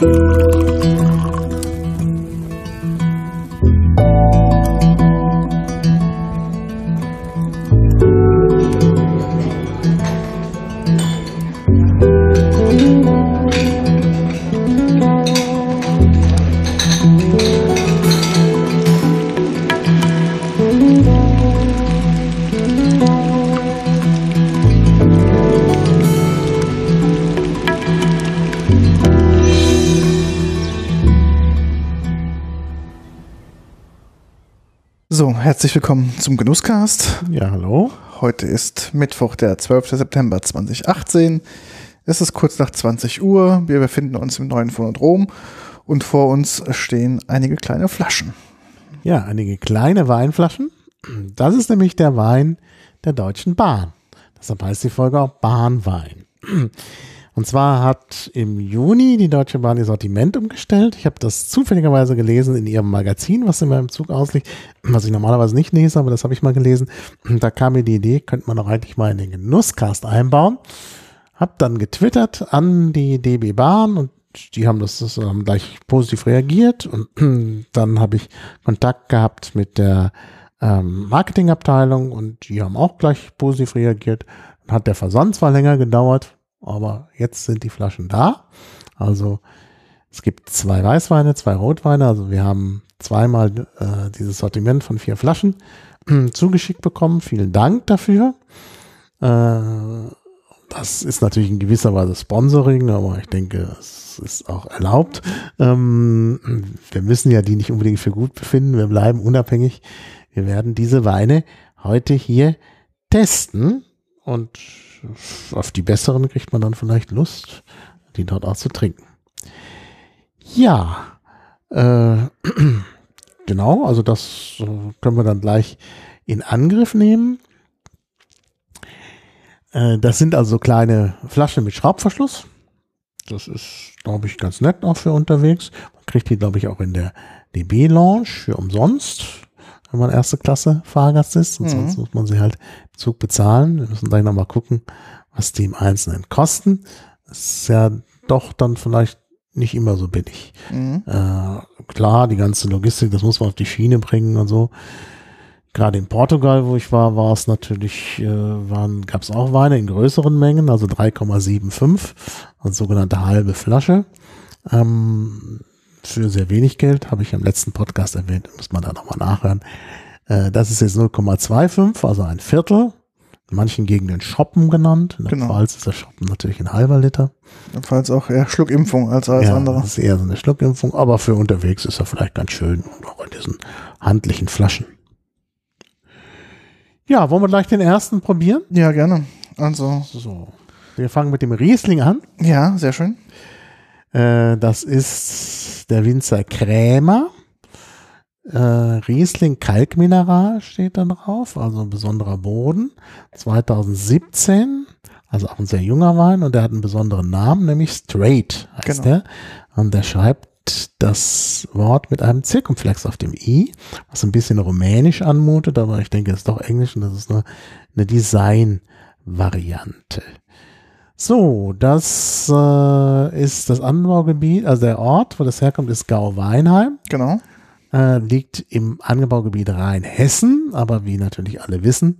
So, herzlich willkommen zum Genusscast. Ja, hallo. Heute ist Mittwoch, der 12. September 2018. Es ist kurz nach 20 Uhr. Wir befinden uns im neuen Phonodrom und vor uns stehen einige kleine Flaschen. Ja, einige kleine Weinflaschen. Das ist nämlich der Wein der Deutschen Bahn. Deshalb heißt die Folge auch Bahnwein. Und zwar hat im Juni die Deutsche Bahn ihr Sortiment umgestellt. Ich habe das zufälligerweise gelesen in ihrem Magazin, was in meinem Zug ausliegt, was ich normalerweise nicht lese, aber das habe ich mal gelesen. Da kam mir die Idee, könnte man doch eigentlich mal in den Genusscast einbauen. Hab dann getwittert an die DB Bahn und die haben das, das haben gleich positiv reagiert und dann habe ich Kontakt gehabt mit der ähm, Marketingabteilung und die haben auch gleich positiv reagiert. Dann hat der Versand zwar länger gedauert, aber jetzt sind die Flaschen da. Also es gibt zwei Weißweine, zwei Rotweine. Also wir haben zweimal äh, dieses Sortiment von vier Flaschen zugeschickt bekommen. Vielen Dank dafür. Äh, das ist natürlich in gewisser Weise Sponsoring, aber ich denke, es ist auch erlaubt. Ähm, wir müssen ja die nicht unbedingt für gut befinden. Wir bleiben unabhängig. Wir werden diese Weine heute hier testen und auf die besseren kriegt man dann vielleicht Lust, die dort auch zu trinken. Ja, äh, genau, also das äh, können wir dann gleich in Angriff nehmen. Äh, das sind also kleine Flaschen mit Schraubverschluss. Das ist, glaube ich, ganz nett auch für unterwegs. Man kriegt die, glaube ich, auch in der DB-Lounge für umsonst, wenn man erste Klasse Fahrgast ist. Und mhm. sonst muss man sie halt im Zug bezahlen. Wir müssen gleich nochmal gucken, was die im Einzelnen kosten. Das ist ja doch dann vielleicht nicht immer so billig. Mhm. Äh, klar, die ganze Logistik, das muss man auf die Schiene bringen und so. Gerade in Portugal, wo ich war, war es natürlich, äh, waren, gab es auch Weine in größeren Mengen, also 3,75, als sogenannte halbe Flasche. Ähm, für sehr wenig Geld, habe ich im letzten Podcast erwähnt, muss man da nochmal nachhören. Äh, das ist jetzt 0,25, also ein Viertel in manchen Gegenden Shoppen genannt. In der genau. Pfalz ist der Shoppen natürlich ein halber Liter. In der Pfalz auch eher Schluckimpfung als alles ja, andere. Das ist eher so eine Schluckimpfung, aber für unterwegs ist er vielleicht ganz schön und auch in diesen handlichen Flaschen. Ja, wollen wir gleich den ersten probieren? Ja, gerne. Also. So. Wir fangen mit dem Riesling an. Ja, sehr schön. Äh, das ist der Winzer Krämer. Äh, Riesling Kalkmineral steht da drauf, also ein besonderer Boden. 2017, also auch ein sehr junger Wein und der hat einen besonderen Namen, nämlich Straight heißt genau. der. Und der schreibt das Wort mit einem Zirkumflex auf dem I, was ein bisschen rumänisch anmutet, aber ich denke, es ist doch Englisch und das ist nur eine Design-Variante. So, das äh, ist das Anbaugebiet, also der Ort, wo das herkommt, ist Gau-Weinheim. Genau äh, liegt im Angebaugebiet Rheinhessen, aber wie natürlich alle wissen,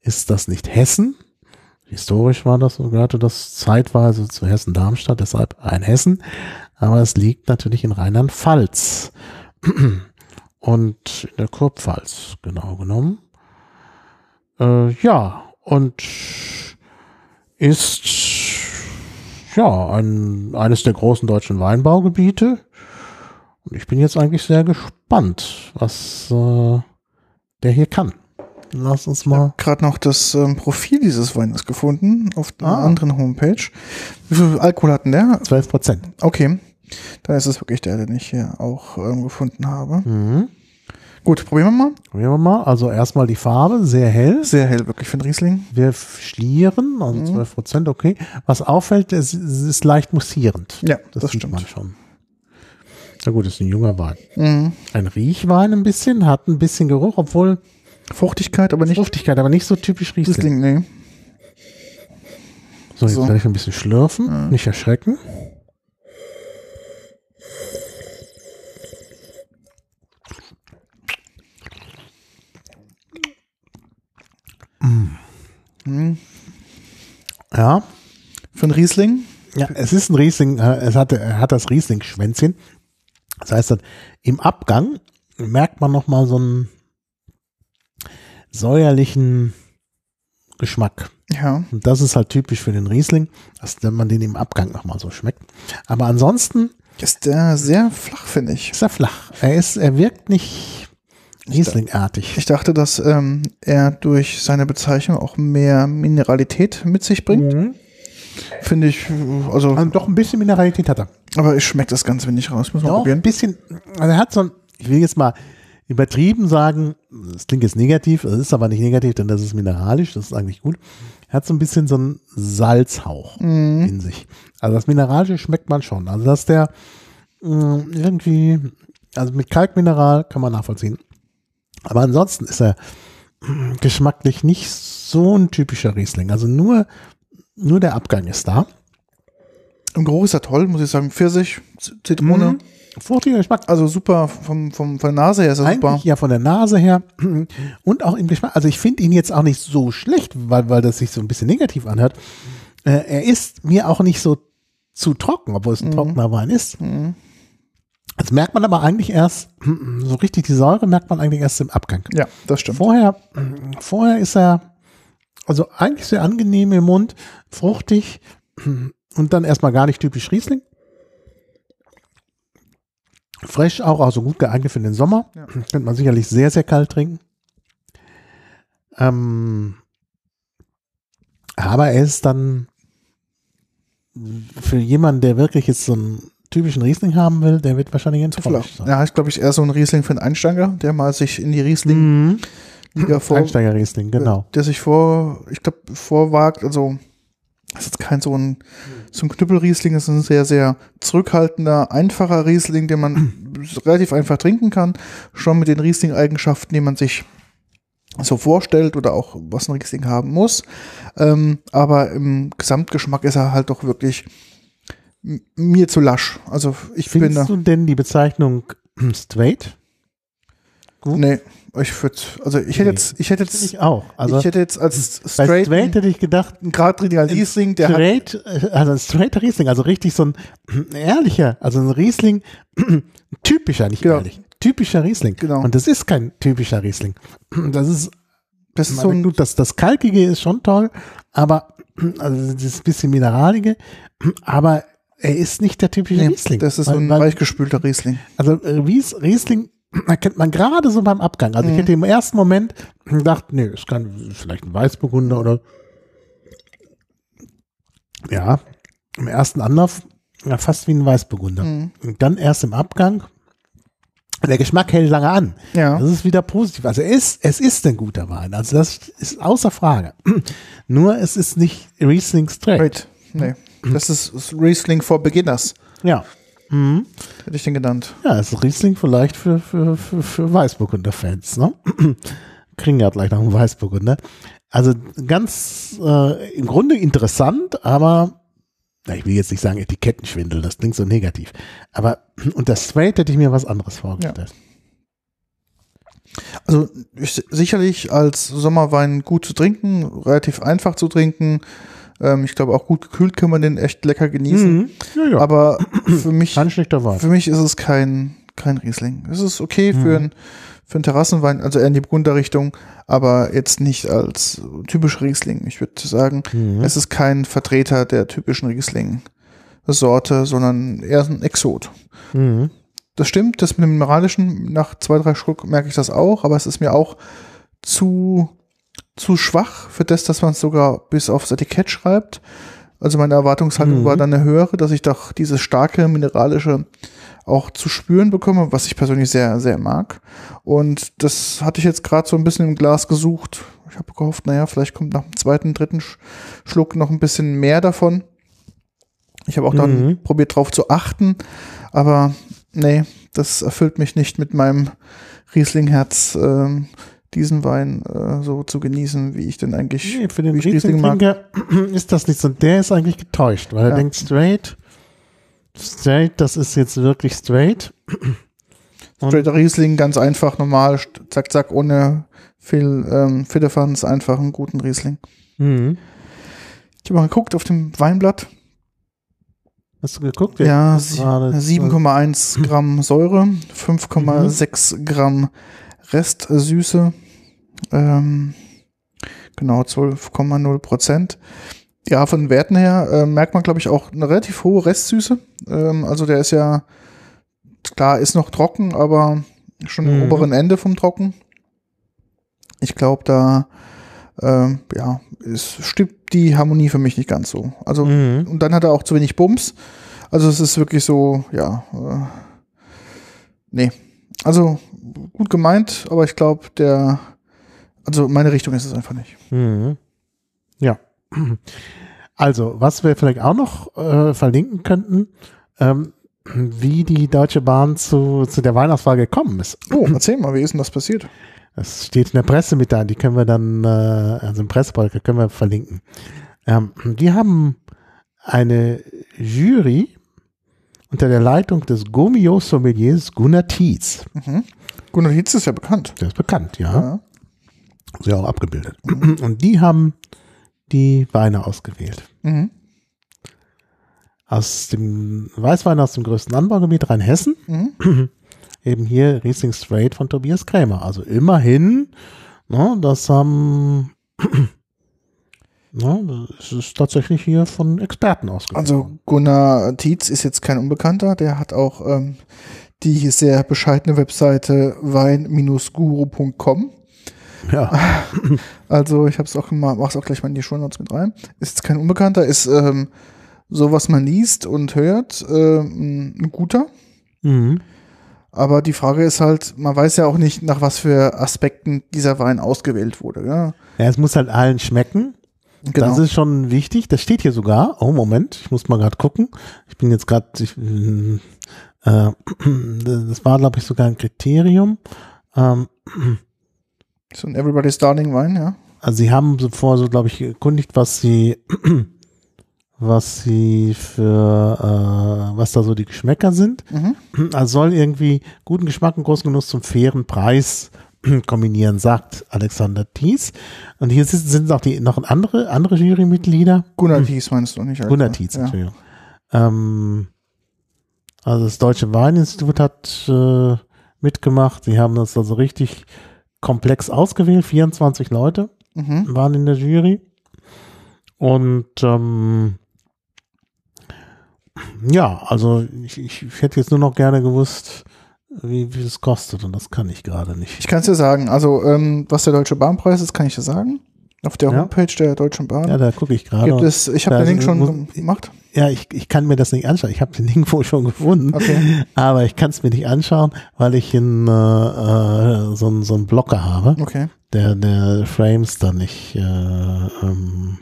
ist das nicht Hessen. Historisch war das, gehörte das zeitweise zu Hessen-Darmstadt, deshalb Rheinhessen, aber es liegt natürlich in Rheinland-Pfalz und in der Kurpfalz, genau genommen. Äh, ja, und ist ja ein, eines der großen deutschen Weinbaugebiete und ich bin jetzt eigentlich sehr gespannt, was äh, der hier kann. Lass uns mal. gerade noch das ähm, Profil dieses Weines gefunden auf einer ah. anderen Homepage. Wie viel Alkohol hat denn der? 12 Prozent. Okay. Dann ist es wirklich der, den ich hier auch ähm, gefunden habe. Mhm. Gut, probieren wir mal. Probieren wir mal. Also erstmal die Farbe, sehr hell. Sehr hell, wirklich für den Riesling. Wir schlieren, also mhm. 12 Prozent, okay. Was auffällt, es, es ist leicht mussierend. Ja, das, das stimmt. man schon. Na gut, ist ein junger Wein. Mhm. Ein Riechwein ein bisschen, hat ein bisschen Geruch, obwohl Fruchtigkeit, aber nicht Fruchtigkeit, aber nicht so typisch Riesling. Riesling nee. So, jetzt so. werde ich ein bisschen schlürfen, mhm. nicht erschrecken. Hm. Ja, für ein Riesling. Ja, es ist ein Riesling, äh, es hat, hat das Riesling-Schwänzchen. Das heißt, im Abgang merkt man nochmal so einen säuerlichen Geschmack. Ja. Und das ist halt typisch für den Riesling, dass man den im Abgang nochmal so schmeckt. Aber ansonsten. Ist der sehr flach, finde ich. Ist er flach. Er ist, er wirkt nicht Rieslingartig. Ich dachte, dass ähm, er durch seine Bezeichnung auch mehr Mineralität mit sich bringt. Mhm. Finde ich, also, Also doch ein bisschen Mineralität hat er. aber ich schmecke das ganz wenig raus. Muss man Doch, ein probieren. bisschen, also er hat so ein, ich will jetzt mal übertrieben sagen, das klingt jetzt negativ, es ist aber nicht negativ, denn das ist mineralisch, das ist eigentlich gut. Er hat so ein bisschen so einen Salzhauch in sich. Also das Mineralische schmeckt man schon. Also dass der mh, irgendwie, also mit Kalkmineral kann man nachvollziehen. Aber ansonsten ist er geschmacklich nicht so ein typischer Riesling. Also nur, nur der Abgang ist da. Im Geruch ist er toll, muss ich sagen. Pfirsich, Zitrone. Mhm. Fruchtiger Geschmack. Also super, vom, vom, von der Nase her ist er super. Eigentlich ja von der Nase her und auch im Geschmack. Also ich finde ihn jetzt auch nicht so schlecht, weil, weil das sich so ein bisschen negativ anhört. Äh, er ist mir auch nicht so zu trocken, obwohl es ein trockener Wein ist. Das merkt man aber eigentlich erst, so richtig die Säure merkt man eigentlich erst im Abgang. Ja, das stimmt. Vorher, vorher ist er also eigentlich sehr angenehm im Mund, fruchtig und dann erstmal gar nicht typisch Riesling. Frisch auch, also gut geeignet für den Sommer. Ja. Könnte man sicherlich sehr, sehr kalt trinken. Ähm, aber er ist dann für jemanden, der wirklich jetzt so einen typischen Riesling haben will, der wird wahrscheinlich enttäuscht sein. Ja, ist, glaube ich, eher so ein Riesling für einen Einsteiger, der mal sich in die Riesling-Liga Mhm. vor, Einsteiger-Riesling, genau. der sich vor, ich glaube, vorwagt, also das ist jetzt kein so ein, so ein Knüppelriesling, das ist ein sehr, sehr zurückhaltender, einfacher Riesling, den man relativ einfach trinken kann, schon mit den Riesling-Eigenschaften, die man sich so vorstellt oder auch was ein Riesling haben muss. Ähm, aber im Gesamtgeschmack ist er halt doch wirklich mir zu lasch. Also ich bin da. Findest du denn die Bezeichnung straight? gut? Nee, ich würde, also ich hätte Nee. jetzt, ich hätte jetzt, ich auch. Also ich hätte jetzt als straight, straight hätte ich gedacht, einen geradliniger Riesling, der hat, straight, äh, also ein straighter Riesling, also richtig so ein ehrlicher, also ein Riesling, typischer, nicht Genau. ehrlich, typischer Riesling. Genau. Und das ist kein typischer Riesling. Das ist, das ist so ein, gut, das, das Kalkige ist schon toll, aber, also das bisschen Mineraliger, aber er ist nicht der typische nee, Riesling. das ist so Weil- ein weichgespülter Riesling. Also Ries, Riesling erkennt man gerade so beim Abgang. Also ich hätte im ersten Moment gedacht, nee, es kann vielleicht ein Weißburgunder oder ja, im ersten Anlauf ja, fast wie ein Weißburgunder. Und dann erst im Abgang, der Geschmack hält lange an. Ja. Das ist wieder positiv. Also es ist, es ist ein guter Wein. Also das ist außer Frage. Nur es ist nicht Riesling straight. Right. Nee. Das ist Riesling for Beginners, Ja. hätte ich den genannt. Ja, ist Riesling vielleicht für, für, für, für Weißburgunder-Fans, ne? Kriegen ja gleich noch einen Weißburgunder. Also ganz äh, im Grunde interessant, aber na, ich will jetzt nicht sagen Etikettenschwindel, das klingt so negativ. Aber unter Straight hätte ich mir was anderes vorgestellt. Also ich, sicherlich als Sommerwein gut zu trinken, relativ einfach zu trinken. Ähm, ich glaube auch gut gekühlt kann man den echt lecker genießen. Mhm. Ja, ja. Aber für mich, für mich ist es kein, kein Riesling. Es ist okay Mhm. für ein für einen Terrassenwein, also eher in die Burgunderrichtung, aber jetzt nicht als typisch Riesling. Ich würde sagen, Mhm. es ist kein Vertreter der typischen Riesling-Sorte, sondern eher ein Exot. Mhm. Das stimmt, das mit dem Mineralischen, nach zwei, drei Schluck merke ich das auch, aber es ist mir auch zu, zu schwach für das, dass man es sogar bis aufs Etikett schreibt. Also meine Erwartungshaltung Mhm. war dann eine höhere, dass ich doch dieses starke mineralische auch zu spüren bekomme, was ich persönlich sehr, sehr mag. Und das hatte ich jetzt gerade so ein bisschen im Glas gesucht. Ich habe gehofft, naja, vielleicht kommt nach dem zweiten, dritten Sch- Schluck noch ein bisschen mehr davon. Ich habe auch dann Mhm. probiert drauf zu achten, aber nee, das erfüllt mich nicht mit meinem Riesling-Herz, ähm, diesen Wein äh, so zu genießen, wie ich denn eigentlich Nee, für den wie Riesling mag. Ist das nicht so. Der ist eigentlich getäuscht, weil er Ja. denkt, straight, straight, das ist jetzt wirklich straight. Straighter Riesling, ganz einfach, normal, zack, zack, ohne viel ähm, Fittefanz, einfach einen guten Riesling. Mhm. Ich habe mal geguckt auf dem Weinblatt. Hast du geguckt? Ja, Das sie- war das- 7,1 Gramm Säure, 5,6 Gramm Restsüße, ähm, genau 12,0 Prozent. Ja, von den Werten her äh, merkt man, glaube ich, auch eine relativ hohe Restsüße. Ähm, also der ist ja, klar, ist noch trocken, aber schon am Mhm. oberen Ende vom Trocken. Ich glaube, da ähm, ja, es stimmt die Harmonie für mich nicht ganz so. Also Mhm. und dann hat er auch zu wenig Bums. Also es ist wirklich so, ja, äh, nee. Also gut gemeint, aber ich glaube, der, also meine Richtung ist es einfach nicht. Mhm. Ja. Also, was wir vielleicht auch noch äh, verlinken könnten, ähm, wie die Deutsche Bahn zu, zu der Weihnachtswahl gekommen ist. Oh, erzähl mal, wie ist denn das passiert? Das steht in der Pressemitteilung, die können wir dann, äh, also im Pressebeutel können wir verlinken. Ähm, die haben eine Jury unter der Leitung des Gomio-Sommeliers Gunnar Tietz. Mhm. Gunnar Hitz ist ja bekannt. Der ist bekannt, ja. Ja. Sie auch abgebildet. Und die haben die Weine ausgewählt. Mhm. Aus dem Weißwein aus dem größten Anbaugebiet Rheinhessen. Mhm. Eben hier Riesling Straight von Tobias Krämer. Also immerhin, ne, das haben, ne, das ist tatsächlich hier von Experten ausgewählt. Also Gunnar Tietz ist jetzt kein Unbekannter, der hat auch ähm, die sehr bescheidene Webseite wein-guru.com. ja. Also ich habe es auch immer, mach's auch gleich mal in die Show Notes mit rein. Ist jetzt kein Unbekannter, ist ähm, so, was man liest und hört, ähm, ein guter. Mhm. Aber die Frage ist halt, man weiß ja auch nicht, nach was für Aspekten dieser Wein ausgewählt wurde. Ja? ja, es muss halt allen schmecken. Genau. Das ist schon wichtig. Das steht hier sogar. Oh, Moment, ich muss mal gerade gucken. Ich bin jetzt gerade, äh, das war, glaube ich, sogar ein Kriterium. Ähm, so ein Everybody's Darling Wein, ja. also sie haben so vor, so glaube ich, erkundigt, was sie, was sie für, äh, was da so die Geschmäcker sind. Mhm. Also soll irgendwie guten Geschmack und großen Genuss zum fairen Preis kombinieren, sagt Alexander Thies. Und hier sind, auch die noch andere, andere Jurymitglieder. Gunnar Thies meinst du nicht? Alter? Gunnar Tietz, ja. Entschuldigung. Ähm, also das Deutsche Weininstitut hat äh, mitgemacht. Sie haben das also richtig komplex ausgewählt. 24 Leute Mhm. waren in der Jury. Und ähm, ja, also ich, ich hätte jetzt nur noch gerne gewusst, wie, wie es kostet. Und das kann ich gerade nicht. Ich kann es dir sagen, also ähm, was der Deutsche Bahnpreis ist, kann ich dir sagen. Auf der Ja. Homepage der Deutschen Bahn Ja, da gucke ich gerade. gibt es, ich habe den Link schon muss- gemacht. Ja, ich, ich kann mir das nicht anschauen. Ich habe den Link wohl schon gefunden, Okay. aber ich kann es mir nicht anschauen, weil ich in, äh, äh, so, einen- so einen Blocker habe, Okay, der, der Frames dann nicht äh, ähm,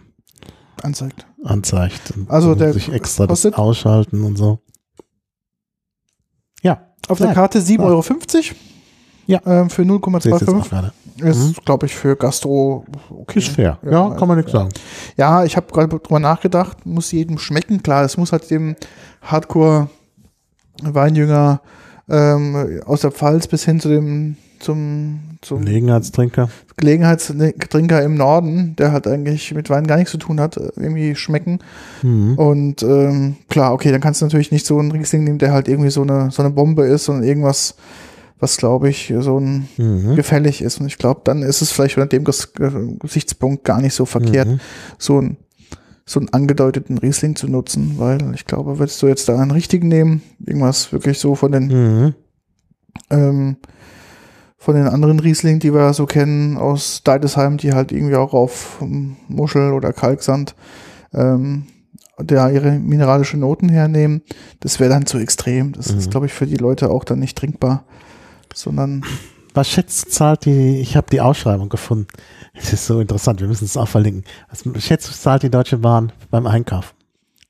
anzeigt. anzeigt. Und Also der muss ich extra das ausschalten und so. Auf der Ja. Karte 7,50 Ja. Euro. Ja. Ähm, für sehe ich jetzt auch 0,25 gerade. ist, glaube ich, für Gastro okay. Ist fair. Ja, Ja, kann man nichts ja. sagen. Ja, ich habe gerade drüber nachgedacht, muss jedem schmecken. Klar, es muss halt dem Hardcore-Weinjünger ähm, aus der Pfalz bis hin zu dem zum, zum Gelegenheitstrinker. Gelegenheitstrinker im Norden, der halt eigentlich mit Wein gar nichts zu tun hat, irgendwie schmecken. Mhm. Und ähm, klar, okay, dann kannst du natürlich nicht so einen Riesling nehmen, der halt irgendwie so eine, so eine Bombe ist, sondern irgendwas, was glaube ich so ein Mhm. gefällig ist. Und ich glaube, dann ist es vielleicht unter dem Ges Ge- Gesichtspunkt gar nicht so verkehrt, Mhm. so ein so einen angedeuteten Riesling zu nutzen, weil ich glaube, würdest du jetzt da einen richtigen nehmen, irgendwas wirklich so von den Mhm. ähm, von den anderen Riesling, die wir so kennen aus Deidesheim, die halt irgendwie auch auf ähm, Muschel oder Kalksand ähm, da ihre mineralische Noten hernehmen, das wäre dann zu extrem. Das ist, Mhm. glaube ich, für die Leute auch dann nicht trinkbar, sondern Was schätzt zahlt die, ich habe die Ausschreibung gefunden. Das ist so interessant, wir müssen es auch verlinken. Was schätzt zahlt die Deutsche Bahn beim Einkauf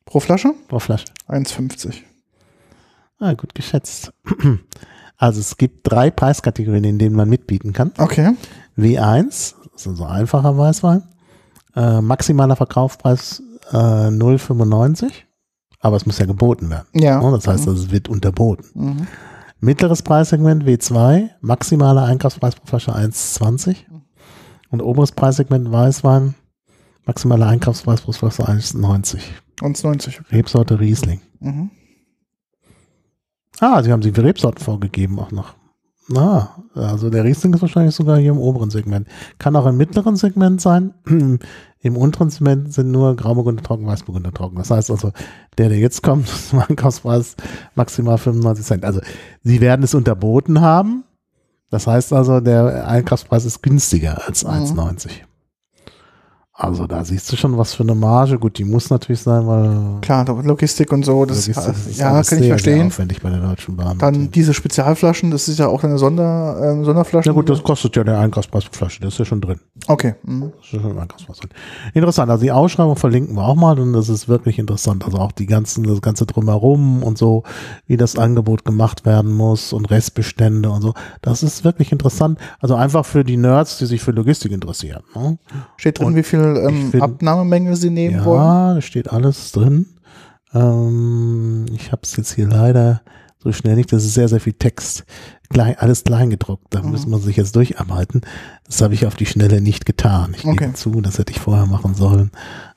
pro Flasche pro Flasche? 1,50. Ah, gut geschätzt. Also es gibt drei Preiskategorien, in denen man mitbieten kann. Okay. W1, das ist so einfacher Weißwein. Äh, maximaler Verkaufspreis äh, 0,95. Aber es muss ja geboten werden. Ja. Ne? Das heißt, also, es wird unterboten. Mhm. Mittleres Preissegment W2, maximaler Einkaufspreis pro Flasche 1,20. Und oberes Preissegment Weißwein, Maximaler Einkaufspreis pro Flasche 1,90. 1,90. Rebsorte Riesling. Mhm. Ah, sie haben die Rebsorten vorgegeben auch noch. Na, also der Riesling ist wahrscheinlich sogar hier im oberen Segment. Kann auch im mittleren Segment sein. Im unteren Segment sind nur Grauburgunder trocken, Weißburgunder trocken. Das heißt also, der, der jetzt kommt, Einkaufspreis maximal 95 Cent. Also, sie werden es unterboten haben. Das heißt also, der Einkaufspreis ist günstiger als Mhm. 1,90. Also, da siehst du schon, was für eine Marge. Gut, die muss natürlich sein, weil Klar, Logistik und so, das, Logistik ist ja, kann ich sehr, Sehr verstehen. aufwendig bei der Deutschen Bahn. Dann diese Spezialflaschen, das ist ja auch eine Sonder, ähm, Sonderflasche. ja gut, das kostet ja der Einkaufspreis pro Flasche, das ist ja schon drin. Okay. Mhm. Das ist ja schon im Einkaufspreis drin. Interessant, also die Ausschreibung verlinken wir auch mal und das ist wirklich interessant. Also auch die ganzen, das ganze drumherum und so, wie das Angebot gemacht werden muss und Restbestände und so. Das ist wirklich interessant. Also einfach für die Nerds, die sich für Logistik interessieren. Ne? Steht drin, Und wie viel ähm, find- Abnahmemenge sie nehmen wollen. Ja, da steht alles drin. Ähm, ich habe es jetzt hier leider so schnell nicht. Das ist sehr, sehr viel Text. Klein, alles klein gedruckt. Da Mhm. muss man sich jetzt durcharbeiten. Das habe ich auf die Schnelle nicht getan. Ich Okay. gebe zu, das hätte ich vorher machen sollen.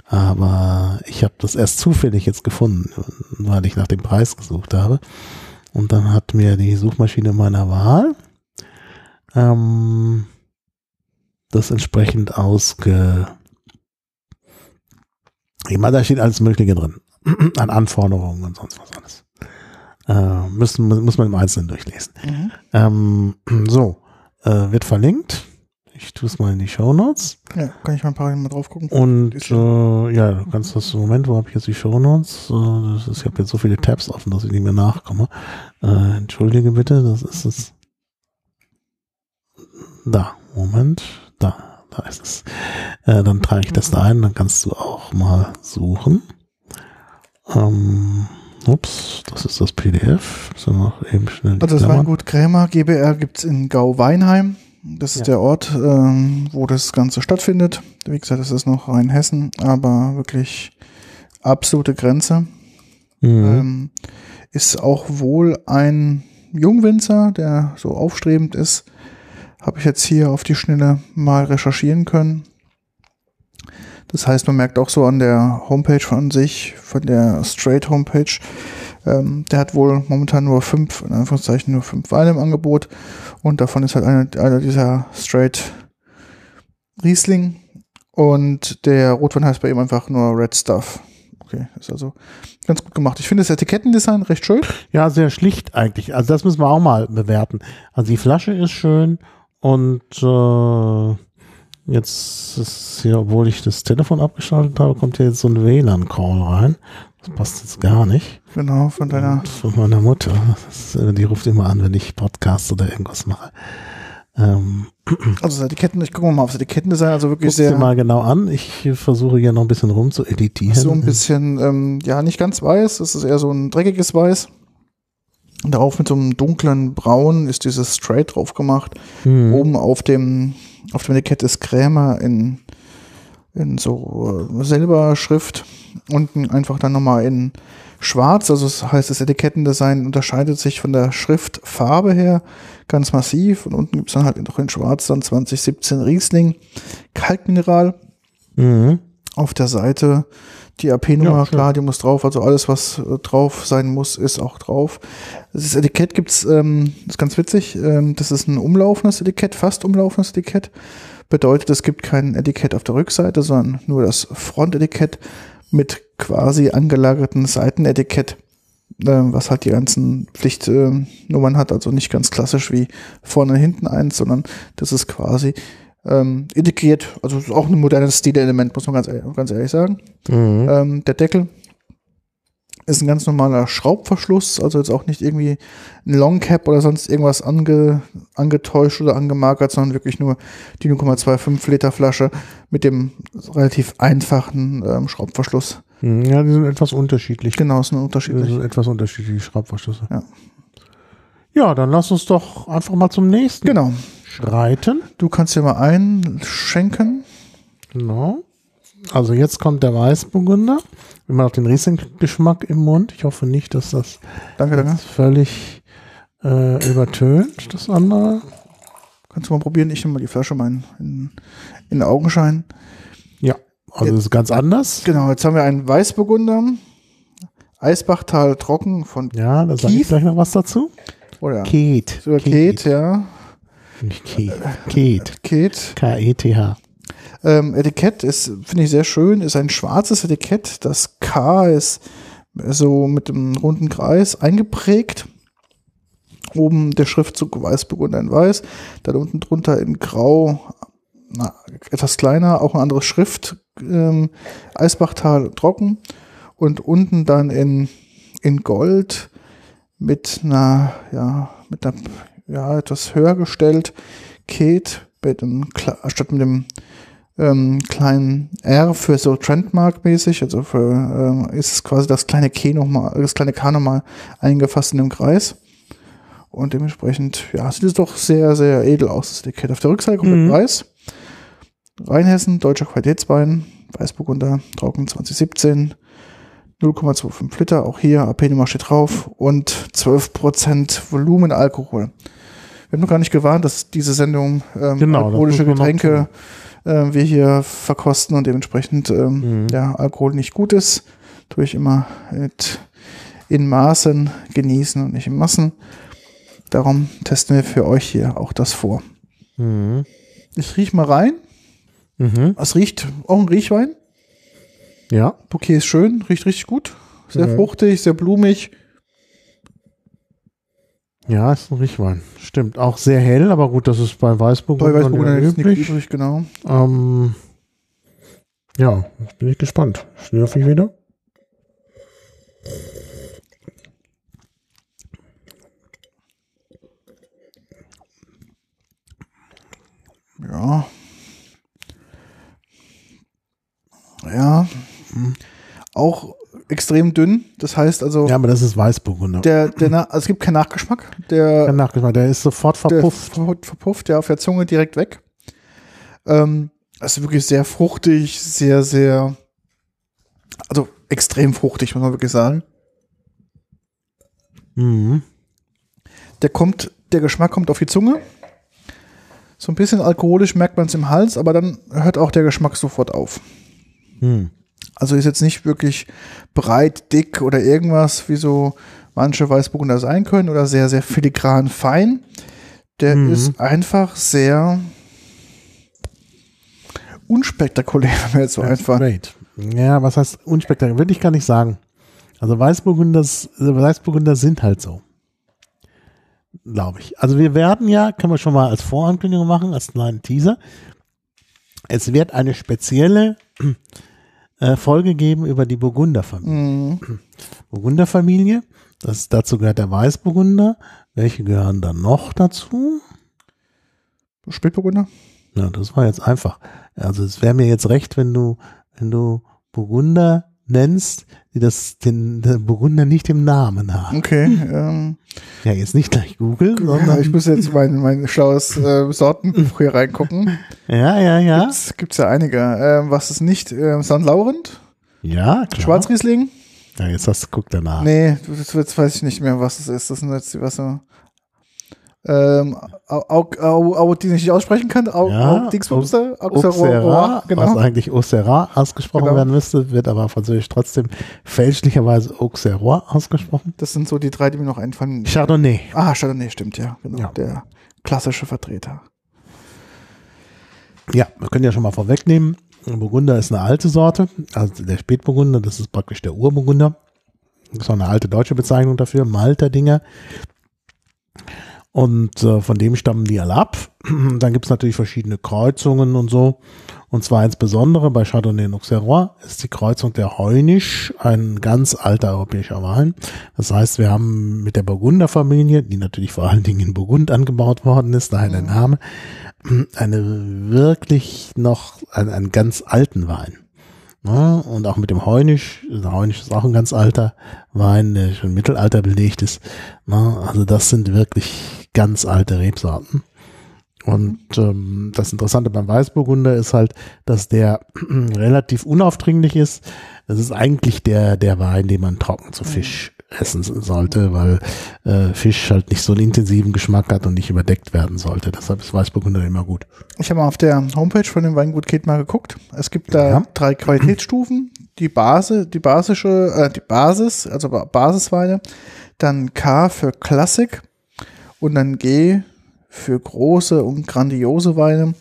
Aber ich habe das erst zufällig jetzt gefunden, weil ich nach dem Preis gesucht habe. Und dann hat mir die Suchmaschine meiner Wahl ähm, das entsprechend ausge immer, da steht alles Mögliche drin. An Anforderungen und sonst was alles. Äh, müssen, muss man im Einzelnen durchlesen. Mhm. Ähm, so, äh, wird verlinkt. Ich tue es mal in die Show Notes. Ja, kann ich mal ein paar mal drauf gucken. Und äh, ja, du kannst das Moment, wo habe ich jetzt die Show Notes? Äh, ist, ich habe jetzt so viele Tabs offen, dass ich nicht mehr nachkomme. Äh, entschuldige bitte, das ist es. Da, Moment, da, es. Äh, dann trage ich das da ein, dann kannst du auch mal suchen. Ähm, ups, das ist das PDF. So noch eben schnell. Also das. Weingut Krämer GBR gibt's in Gau-Weinheim. Das ist Ja. der Ort, ähm, wo das Ganze stattfindet. Wie gesagt, das ist noch Rheinhessen, aber wirklich absolute Grenze. Mhm. Ähm, ist auch wohl ein Jungwinzer, der so aufstrebend ist. Habe ich jetzt hier auf die Schnelle mal recherchieren können. Das heißt, man merkt auch so an der Homepage von sich, von der Straight Homepage, ähm, der hat wohl momentan nur fünf, in Anführungszeichen nur fünf Weine im Angebot. Und davon ist halt einer, einer dieser Straight Riesling. Und der Rotwein heißt bei ihm einfach nur Red Stuff. Okay, ist also ganz gut gemacht. Ich finde das Etikettendesign recht schön. Ja, sehr schlicht eigentlich. Also das müssen wir auch mal bewerten. Also die Flasche ist schön und äh, jetzt ist hier, obwohl ich das Telefon abgeschaltet habe, kommt hier jetzt so ein WLAN-Call rein. Das passt jetzt gar nicht. Genau, von deiner. Und von meiner Mutter. Ist, äh, die ruft immer an, wenn ich Podcast oder irgendwas mache. Ähm, Also das Etiketten, ich gucke mal auf das Etikettendesign, also wirklich guck dir sehr mal genau an. Ich versuche hier noch ein bisschen rum zu editieren. so ein bisschen, ähm, ja, nicht ganz weiß, es ist eher so ein dreckiges Weiß. Und darauf mit so einem dunklen Braun ist dieses Straight drauf gemacht. Hm. Oben auf dem, auf dem Etikett ist Krämer in, in so äh, Silberschrift. Unten einfach dann nochmal in schwarz. Also das heißt, das Etikettendesign unterscheidet sich von der Schriftfarbe her ganz massiv. Und unten gibt's dann halt noch in schwarz dann 2017 Riesling Kalkmineral. Mhm. Auf der Seite die AP-Nummer, Ja, klar, die muss drauf. Also alles, was äh, drauf sein muss, ist auch drauf. Das Etikett gibt's, ähm, das ist ganz witzig, ähm, das ist ein umlaufendes Etikett, fast umlaufendes Etikett. Bedeutet, es gibt kein Etikett auf der Rückseite, sondern nur das Frontetikett mit quasi angelagerten Seitenetikett, ähm, was halt die ganzen Pflichtnummern Nummern hat. Also nicht ganz klassisch wie vorne und hinten eins, sondern das ist quasi ähm, integriert. Also ist auch ein modernes Stilelement, muss man ganz, ehrlich- ganz ehrlich sagen. Mhm. Ähm, der Deckel ist ein ganz normaler Schraubverschluss, also jetzt auch nicht irgendwie ein Long Cap oder sonst irgendwas ange, angetäuscht oder angemarkert, sondern wirklich nur die 0,25 Liter Flasche mit dem relativ einfachen ähm, Schraubverschluss. Mhm. Ja, die sind etwas unterschiedlich. Genau, ist ein Das unterschiedlich. sind etwas unterschiedliche Schraubverschlüsse. Ja. Ja, dann lass uns doch einfach mal zum nächsten Genau. Schreiten. Du kannst dir mal einschenken. Genau. Also jetzt kommt der Weißburgunder. Immer noch den Riesling-Geschmack im Mund. Ich hoffe nicht, dass das Danke, danke. jetzt völlig äh, übertönt, das andere. Kannst du mal probieren. Ich nehme mal die Flasche mal in, in, in Augenschein. Ja. Also das ist ganz anders. Genau, jetzt haben wir einen Weißburgunder. Eisbachtal trocken von Ja, da sage ich gleich noch was dazu. oder Ket. sogar Ket, ja. Nicht. Ket. Ket. K-E-T-H. Ähm, Etikett ist, finde ich sehr schön, ist ein schwarzes Etikett. Das K ist so mit dem runden Kreis eingeprägt. Oben der Schriftzug Weißburgunder in Weiß, dann unten drunter in Grau, na, etwas kleiner, auch eine andere Schrift, ähm, Eisbachtal trocken und unten dann in, in Gold mit einer, ja, mit einer, ja, etwas höher gestellt, Ket, mit dem, statt mit dem ähm, kleinen R für so Trendmark-mäßig, also für, ähm, ist es quasi das kleine K nochmal, das kleine K nochmal eingefasst in dem Kreis. Und dementsprechend, ja, sieht es doch sehr, sehr edel aus, das Etikett. Auf der Rückseite komplett Mhm. weiß. Rheinhessen, deutscher Qualitätswein, Weißburgunder, Trocken 2017, 0,25 Liter, auch hier, AP-Nummer steht drauf und 12% Volumenalkohol. Wir haben noch gar nicht gewarnt, dass diese Sendung ähm, Genau, alkoholische Getränke äh, wir hier verkosten und dementsprechend ähm, Mhm. ja, Alkohol nicht gut ist. Tue ich immer mit in Maßen genießen und nicht in Massen. Darum testen wir für euch hier auch das vor. Mhm. Ich riech mal rein. Mhm. Es riecht auch ein Riechwein. Ja. Bouquet ist schön, riecht richtig gut. Sehr Mhm. fruchtig, sehr blumig. Ja, ist ein Riechwein. Stimmt. Auch sehr hell, aber gut, das ist bei Weißburgunder, Bei Weißburgunder ja ist nichts übrig, genau. Ähm, ja, jetzt bin ich gespannt. Schlürfe ich wieder? Ja. Auch extrem dünn. Das heißt also, Ja, aber das ist Weißburgunder. der, der, Na- also es gibt keinen Nachgeschmack. Der, Kein Nachgeschmack, der ist sofort der verpufft. ver- verpufft, ja, auf der Zunge direkt weg. Ähm, also wirklich sehr fruchtig, sehr, sehr, also extrem fruchtig, muss man wirklich sagen. Mhm. Der kommt, der Geschmack kommt auf die Zunge. So ein bisschen alkoholisch merkt man es im Hals, aber dann hört auch der Geschmack sofort auf. Mhm. Also ist jetzt nicht wirklich breit, dick oder irgendwas, wie so manche Weißburgunder sein können oder sehr, sehr filigran fein. Der Mhm. ist einfach sehr unspektakulär, wenn man jetzt so einfach. Great. Ja, was heißt unspektakulär? Will ich gar nicht sagen. Also Weißburgunder, Weißburgunder sind halt so. Glaube ich. Also wir werden ja, können wir schon mal als Vorankündigung machen, als kleinen Teaser. Es wird eine spezielle äh, Folge geben über die Burgunderfamilie. Mhm. Burgunderfamilie. Das, dazu gehört der Weißburgunder. Welche gehören dann noch dazu? Spätburgunder? Ja, das war jetzt einfach. Also es wäre mir jetzt recht, wenn du, wenn du Burgunder nennst, die das den, den Burgunder nicht im Namen haben. Okay. Ähm, Ja, jetzt nicht gleich Google, ja, sondern ich muss jetzt mein, mein schlaues äh, Sortenbuch hier reingucken. ja, ja, ja, Gibt's, gibt's ja einige. Ähm, was ist nicht? Ähm, St. Laurent? ja, klar. Schwarzriesling? Ja, jetzt hast du guckt danach. Nee, das, jetzt weiß ich nicht mehr, was das ist. Das sind jetzt die Wasser. Ähm, au, au, au, au, die ich nicht aussprechen kann. Au, Ja, Dingsbumster? Auxerrois, Auxerrois, was genau. eigentlich Auxerrois ausgesprochen Genau. werden müsste, wird aber französisch trotzdem fälschlicherweise Auxerrois ausgesprochen. Das sind so die drei, die mir noch einfallen. Chardonnay. Ah, Chardonnay, stimmt, ja. Genau, Ja. der klassische Vertreter. Ja, wir können ja schon mal vorwegnehmen. Burgunder ist eine alte Sorte, also der Spätburgunder, das ist praktisch der Urburgunder. Das ist auch eine alte deutsche Bezeichnung dafür, Malter-Dinger. Und äh, von dem stammen die alle ab. Dann gibt es natürlich verschiedene Kreuzungen und so. Und zwar insbesondere bei Chardonnay Auxerrois ist die Kreuzung der Heunisch ein ganz alter europäischer Wein. Das heißt, wir haben mit der Burgunderfamilie, die natürlich vor allen Dingen in Burgund angebaut worden ist, daher der Name, eine wirklich noch einen, einen ganz alten Wein. Ja, und auch mit dem Heunisch, der Heunisch ist auch ein ganz alter Wein, der schon im Mittelalter belegt ist. Na, also das sind wirklich ganz alte Rebsorten. Und ähm, das Interessante beim Weißburgunder ist halt, dass der relativ unaufdringlich ist. Das ist eigentlich der, der Wein, den man trocken zu Fisch essen sollte, weil äh, Fisch halt nicht so einen intensiven Geschmack hat und nicht überdeckt werden sollte. Deshalb ist Weißburgunder immer gut. Ich habe mal auf der Homepage von dem Weingut Ket mal geguckt. Es gibt da Ja. drei Qualitätsstufen. Die Base, die basische, äh, die Basis, also Ba- Basisweine. Dann K für Klassik und dann G für große und grandiose Weine.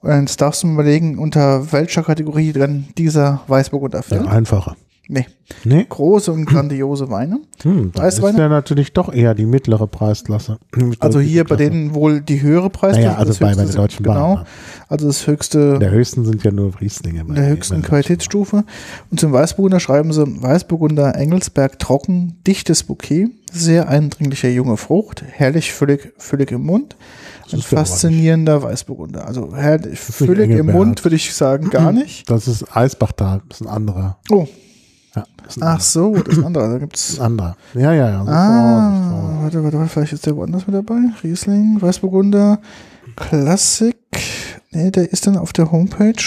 Und jetzt darfst du mal überlegen, unter welcher Kategorie dann dieser Weißburgunder Ja, fällt. Nee, Nee? große und grandiose Weine. Hm, das ist ja natürlich doch eher die mittlere Preisklasse. Also hier bei denen wohl die höhere Preisklasse. Naja, also das bei, bei höchste- der Deutschen Genau, Bahn. also das höchste Der höchsten sind ja nur Rieslinge. in der höchsten Qualitätsstufe. Und zum Weißburgunder schreiben sie Weißburgunder Engelsberg trocken, dichtes Bouquet, sehr eindringlicher junge Frucht, herrlich füllig, füllig im Mund. Ein faszinierender Weißburgunder. Also herrlich, füllig im. Mund würde ich sagen gar nicht. Das ist Eisbachtal, das ist ein anderer. Oh, Ja, das ist ein, ach so, das andere. Da gibt's. anderer. Ja, ja, ja. so Ah, warte, warte, warte, vielleicht ist der woanders mit dabei. Riesling, Weißburgunder, Klassik. Nee, der ist dann auf der Homepage.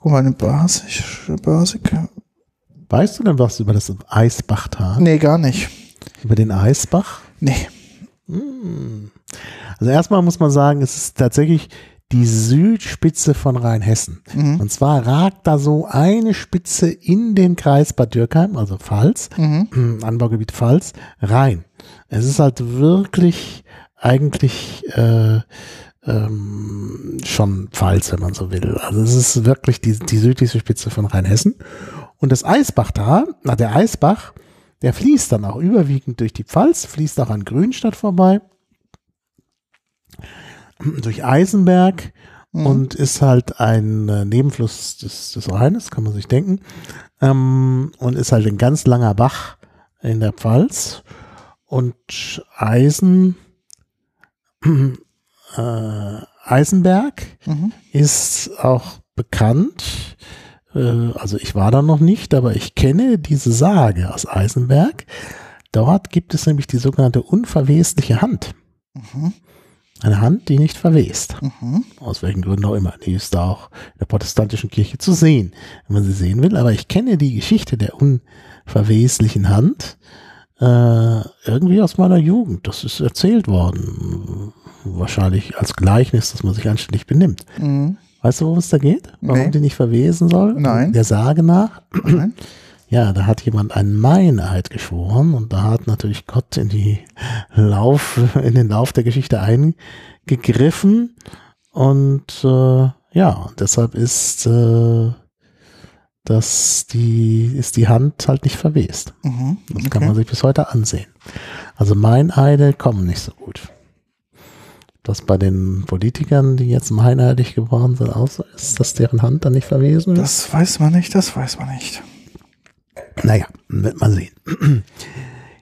Guck mal, eine Basic. Basic. Weißt du denn was über das Eisbachtal? Nee, gar nicht. Über den Eisbach? Nee. Also erstmal muss man sagen, es ist tatsächlich die Südspitze von Rheinhessen. Mhm. Und zwar ragt da so eine Spitze in den Kreis Bad Dürkheim, also Pfalz, Mhm. Anbaugebiet Pfalz, rein. Es ist halt wirklich eigentlich äh, ähm, schon Pfalz, wenn man so will. Also es ist wirklich die, die südlichste Spitze von Rheinhessen. Und das Eisbach da, na der Eisbach, der fließt dann auch überwiegend durch die Pfalz, fließt auch an Grünstadt vorbei, durch Eisenberg Mhm. und ist halt ein äh, Nebenfluss des, des Rheines, kann man sich denken. Ähm, und ist halt ein ganz langer Bach in der Pfalz. Und Eisen, äh, Eisenberg Mhm. ist auch bekannt. Äh, also ich war da noch nicht, aber ich kenne diese Sage aus Eisenberg. Dort gibt es nämlich die sogenannte unverwesliche Hand. Mhm. Eine Hand, die nicht verwest. Mhm. Aus welchen Gründen auch immer. Die ist da auch in der protestantischen Kirche zu sehen, wenn man sie sehen will. Aber ich kenne die Geschichte der unverweslichen Hand äh, irgendwie aus meiner Jugend. Das ist erzählt worden. Wahrscheinlich als Gleichnis, dass man sich anständig benimmt. Mhm. Weißt du, worum es da geht? Warum Nee. die nicht verwesen soll? Nein. Der Sage nach. Nein. Ja, da hat jemand einen Meineid geschworen und da hat natürlich Gott in die Lauf, in den Lauf der Geschichte eingegriffen und äh, ja, deshalb ist äh, das die ist die Hand halt nicht verwest. Mhm. Das kann man sich bis heute ansehen. Also Meineide kommen nicht so gut. Das bei den Politikern, die jetzt meineidig geworden sind, auch so ist, dass deren Hand dann nicht verwesen ist? Das weiß man nicht, das weiß man nicht. Naja, wird man sehen.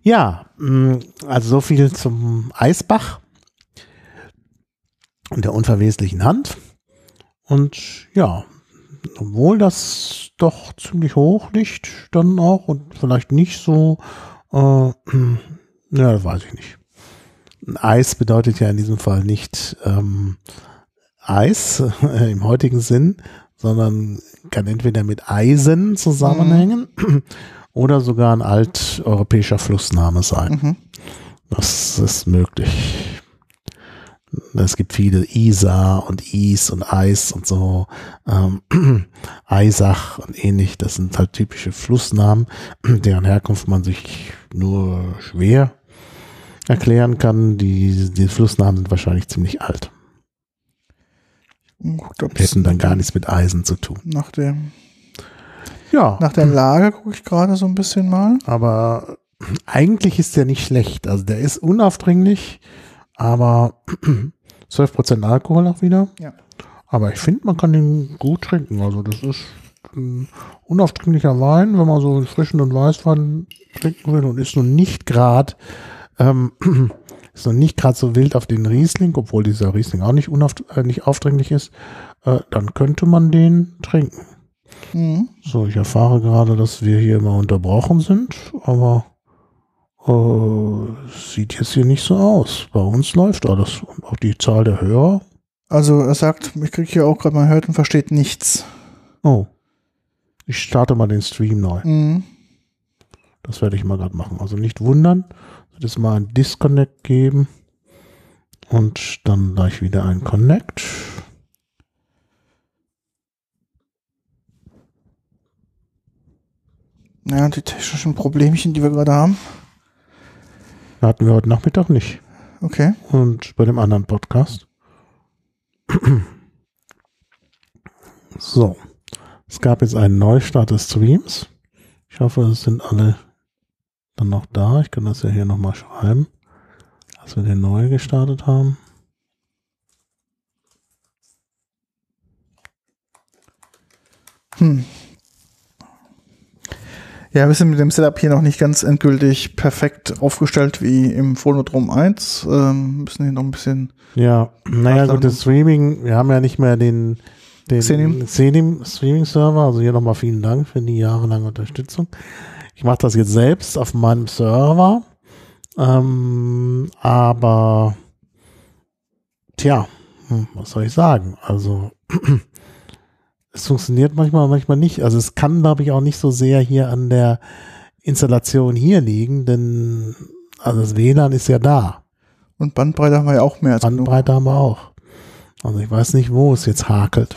Ja, mh, also so viel zum Eisbach und der unverweslichen Hand. Und ja, obwohl das doch ziemlich hoch liegt, dann auch und vielleicht nicht so, äh, ja, das weiß ich nicht. Eis bedeutet ja in diesem Fall nicht ähm, Eis äh, im heutigen Sinn, sondern kann entweder mit Eisen zusammenhängen oder sogar ein alteuropäischer Flussname sein. Mhm. Das ist möglich. Es gibt viele Isar und Is und Eis und so, ähm, Eisach und ähnlich. Das sind halt typische Flussnamen, deren Herkunft man sich nur schwer erklären kann. Die, die Flussnamen sind wahrscheinlich ziemlich alt. Guckt, ob's Hätten dann gar nichts mit Eisen zu tun. nach dem Ja, nach der Lage gucke ich gerade so ein bisschen mal. aber eigentlich ist der nicht schlecht. Also der ist unaufdringlich, aber 12% Alkohol auch wieder. Ja. Aber ich finde, man kann den gut trinken. Also das ist ein unaufdringlicher Wein, wenn man so einen frischen und Weißwein trinken will und ist nun nicht gerade ähm, ist noch nicht gerade so wild auf den Riesling, obwohl dieser Riesling auch nicht, unauf, äh, nicht aufdringlich ist, äh, dann könnte man den trinken. Mhm. So, ich erfahre gerade, dass wir hier immer unterbrochen sind, aber äh, sieht jetzt hier nicht so aus. Bei uns läuft alles. Und auch die Zahl der Hörer. Also er sagt, ich kriege hier auch gerade, man hört und versteht nichts. Oh. Ich starte mal den Stream neu. Mhm. Das werde ich mal gerade machen. Also nicht wundern, wird es mal ein Disconnect geben und dann gleich wieder ein Connect. Ja, die technischen Problemchen, die wir gerade haben. Hatten wir heute Nachmittag nicht. Okay. Und bei dem anderen Podcast. So. Es gab jetzt einen Neustart des Streams. Ich hoffe, es sind alle dann noch da. Ich kann das ja hier nochmal schreiben, dass wir den neu gestartet haben. Hm. Ja, wir sind mit dem Setup hier noch nicht ganz endgültig perfekt aufgestellt wie im Phonodrom 1. Ähm, müssen hier noch ein bisschen. Ja, naja, gut, das Streaming, wir haben ja nicht mehr den, den Xenim. Xenim Streaming-Server. Also hier nochmal vielen Dank für die jahrelange Unterstützung. Ich mache das jetzt selbst auf meinem Server. Ähm, aber tja, hm, was soll ich sagen? Also es funktioniert manchmal, manchmal nicht. Also es kann, glaube ich, auch nicht so sehr hier an der Installation hier liegen, denn also das WLAN ist ja da. Und Bandbreite haben wir ja auch mehr als genug. Bandbreite haben wir auch. Also ich weiß nicht, wo es jetzt hakelt.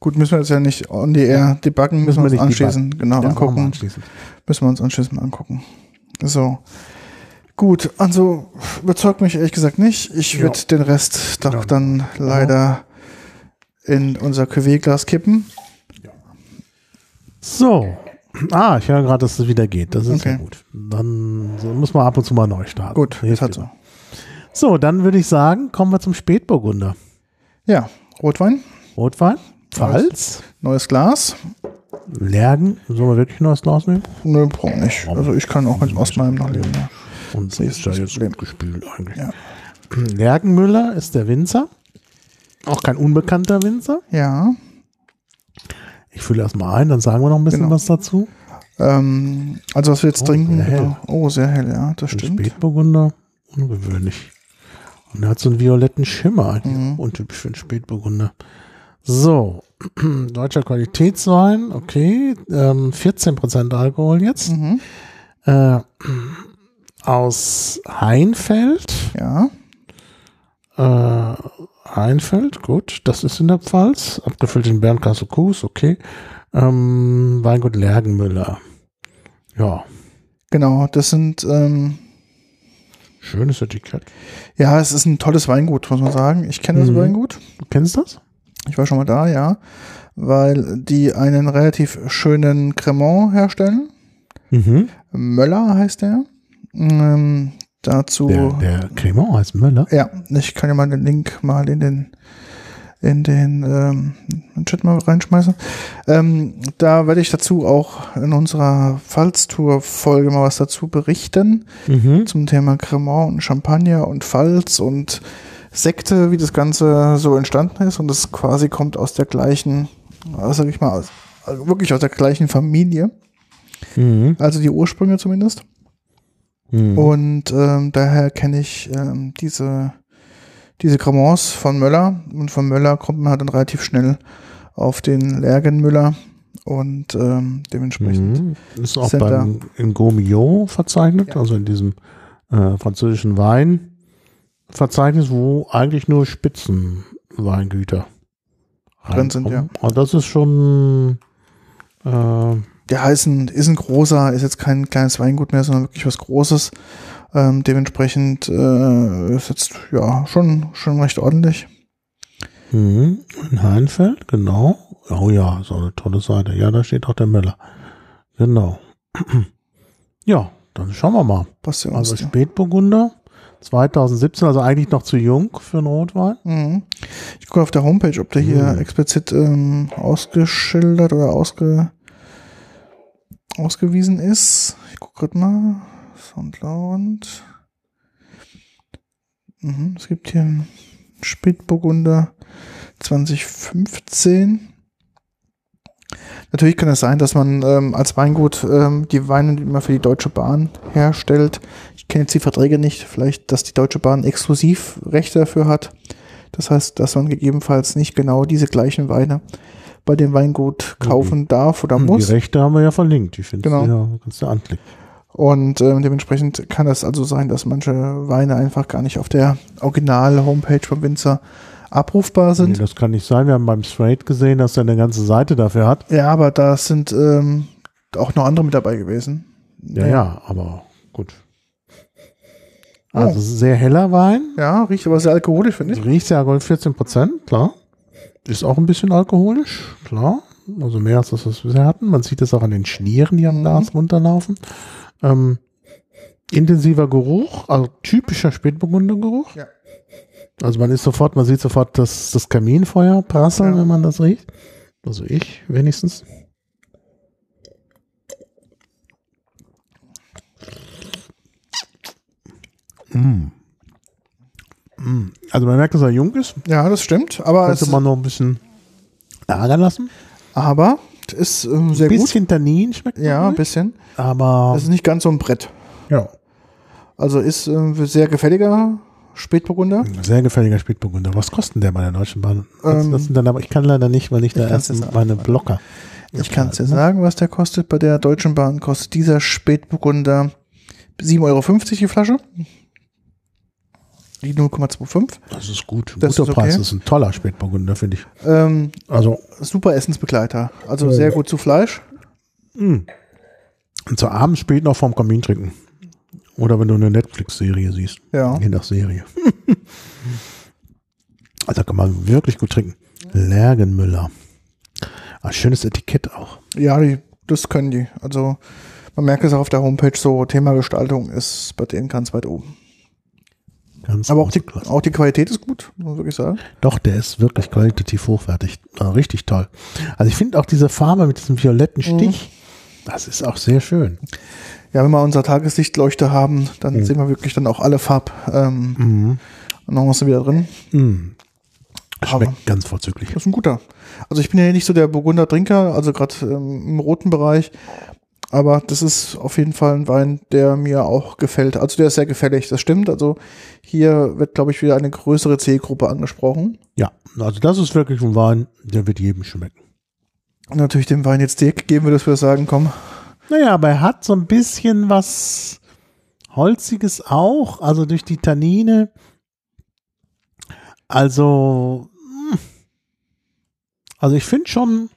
Gut, müssen wir jetzt ja nicht on the air debuggen, müssen, wir uns nicht anschließend genau Ja, angucken. anschließend. Müssen wir uns anschließend mal angucken. So. Gut, also überzeugt mich ehrlich gesagt nicht. Ich Ja. würde den Rest doch Ja. dann leider in unser Cuvée-Glas kippen. So. Ah, ich höre gerade, dass es wieder geht. Das ist Okay. gut. Dann so, muss man ab und zu mal neu starten. Gut, halt immer. so. So, dann würde ich sagen, kommen wir zum Spätburgunder. Ja, Rotwein, Rotwein, Pfalz, neues Glas. Lärgen. Sollen wir wirklich neues Glas nehmen? Nö, braucht nicht. Also ich kann auch mit aus meinem noch leben. Ja. Und Das ist das jetzt Problem. gut gespült eigentlich. Ja. Lärgenmüller ist der Winzer. Auch kein unbekannter Winzer. ja. Ich fülle erstmal ein, dann sagen wir noch ein bisschen Genau. was dazu. Ähm, also was wir jetzt Oh, trinken. sehr hell. Genau. Oh, sehr hell, ja, das Ein stimmt. Spätburgunder, ungewöhnlich. Und er hat so einen violetten Schimmer, Mhm. untypisch für einen Spätburgunder. So, deutscher Qualitätswein, okay, ähm, 14% Alkohol jetzt. Mhm. Äh, aus Heinfeld. Ja, Äh, Heinfeld, gut, das ist in der Pfalz. Abgefüllt in Bernkastel Kues, okay. Ähm, Weingut Lergenmüller. Ja, genau. Das sind, ähm, schönes Etikett. ja, es ist ein tolles Weingut, muss man sagen. Ich kenne das Mhm. Weingut. Du kennst das? Ich war schon mal da, ja. Weil die einen relativ schönen Cremant herstellen. Mhm. Möller heißt der. Ähm, dazu. Der, der Cremant heißt Möller. Ja, ich kann ja mal den Link mal in den in den ähm, Chat mal reinschmeißen. Ähm, da werde ich dazu auch in unserer Pfalz-Tour-Folge mal was dazu berichten Mhm. zum Thema Cremant und Champagner und Pfalz und Sekte, wie das Ganze so entstanden ist und das quasi kommt aus der gleichen, äh, sag ich mal, aus, also wirklich aus der gleichen Familie, Mhm. also die Ursprünge zumindest. Mhm. Und ähm, daher kenne ich ähm, diese, diese Cremants von Möller. Und von Möller kommt man halt dann relativ schnell auf den Lergenmüller. Und ähm, dementsprechend. Mhm. Ist auch beim in Gourmillon verzeichnet, also in diesem äh, französischen Weinverzeichnis, wo eigentlich nur Spitzenweingüter Drin sind, reinkommen. Also das ist schon äh, Der ist ein, ist ein großer, ist jetzt kein kleines Weingut mehr, sondern wirklich was Großes. Ähm, dementsprechend äh, ist jetzt ja schon, schon recht ordentlich. mhm. in Heinfeld, genau. Oh ja, so eine tolle Seite. Ja, da steht auch der Möller. Genau. ja, dann schauen wir mal. Passt ja Also. Spätburgunder 2017, also eigentlich noch zu jung für einen Rotwein. Mhm. Ich gucke auf der Homepage, ob der hier Mhm. explizit ähm, ausgeschildert oder ausge, ausgewiesen ist. Ich gucke gerade mal. Soundcloud. Mhm. Es gibt hier einen Spätburgunder 2015. Natürlich kann es sein, dass man ähm, als Weingut ähm, die Weine, die man für die Deutsche Bahn herstellt, kenne jetzt die Verträge nicht, vielleicht, dass die Deutsche Bahn Exklusivrechte dafür hat. Das heißt, dass man gegebenenfalls nicht genau diese gleichen Weine bei dem Weingut kaufen darf oder muss. Die Rechte haben wir ja verlinkt. Die findest Genau. du ja, kannst du anklicken. Und ähm, dementsprechend kann es also sein, dass manche Weine einfach gar nicht auf der Original-Homepage vom Winzer abrufbar Nee, sind. das kann nicht sein. Wir haben beim Straight gesehen, dass er eine ganze Seite dafür hat. Ja, aber da sind ähm, auch noch andere mit dabei gewesen. Ja, ja, aber gut. Also ein sehr heller Wein. Ja, riecht aber sehr alkoholisch, finde ich. Riecht ja Alkohol 14 Prozent, klar. Ist auch ein bisschen alkoholisch, klar. Also mehr als das, was wir bisher hatten. Man sieht es auch an den Schnieren, die am Glas runterlaufen. Ähm, intensiver Geruch, also typischer Spätburgundergeruch. Ja. Also man ist sofort, man sieht sofort das, das Kaminfeuer prasseln, Ja. wenn man das riecht. Also ich wenigstens. Mm. Mm. Also man merkt, dass er jung ist. Ja, das stimmt. Aber, Könnte es, man noch ein bisschen lagern lassen. aber ist ähm, sehr Ein gut. bisschen Tannin schmeckt Ja, ein bisschen. aber Es ist nicht ganz so ein Brett. ja, Also ist ähm, sehr gefälliger Spätburgunder. sehr gefälliger Spätburgunder. Was kostet der bei der Deutschen Bahn? Ähm, das sind dann aber, ich kann leider nicht, weil ich da erst meine Blocker. Ich kann es dir sagen, was der kostet. Bei der Deutschen Bahn kostet dieser Spätburgunder 7,50 Euro die Flasche. Die 0,25. Das ist gut. Ein Das guter ist okay. Preis. Das ist ein toller Spätburgunder, finde ich. Ähm, Also, super Essensbegleiter. Also sehr gut zu Fleisch. mh. und zu Abend spät noch vorm Kamin trinken. Oder wenn du eine Netflix-Serie siehst. Ja. Je nach Serie. also kann man wirklich gut trinken. Lergenmüller. Ah, schönes Etikett auch. Ja, die, das können die. Also man merkt es auch auf der Homepage so, Thema Gestaltung ist bei denen ganz weit oben. Ganz Aber auch die, Klasse. auch die Qualität ist gut, muss man wirklich sagen. Doch, der ist wirklich qualitativ hochwertig. Äh, richtig toll. Also ich finde auch diese Farbe mit diesem violetten Stich, das ist auch sehr schön. Ja, wenn wir unser Tageslichtleuchter haben, dann Mhm. sehen wir wirklich dann auch alle Farb ähm, Nuancen wieder drin. Aber- Schmeckt ganz vorzüglich. Das ist ein guter. Also ich bin ja nicht so der Burgunder-Trinker, also gerade ähm, im roten Bereich. Aber das ist auf jeden Fall ein Wein, der mir auch gefällt. Also der ist sehr gefällig, das stimmt. Also hier wird, glaube ich, wieder eine größere Zielgruppe angesprochen. Ja, also das ist wirklich ein Wein, der wird jedem schmecken. Und natürlich dem Wein jetzt Dirk geben wir, dass wir sagen, komm, Naja, aber er hat so ein bisschen was Holziges auch, also durch die Tannine. Also, mm. also ich finde schon,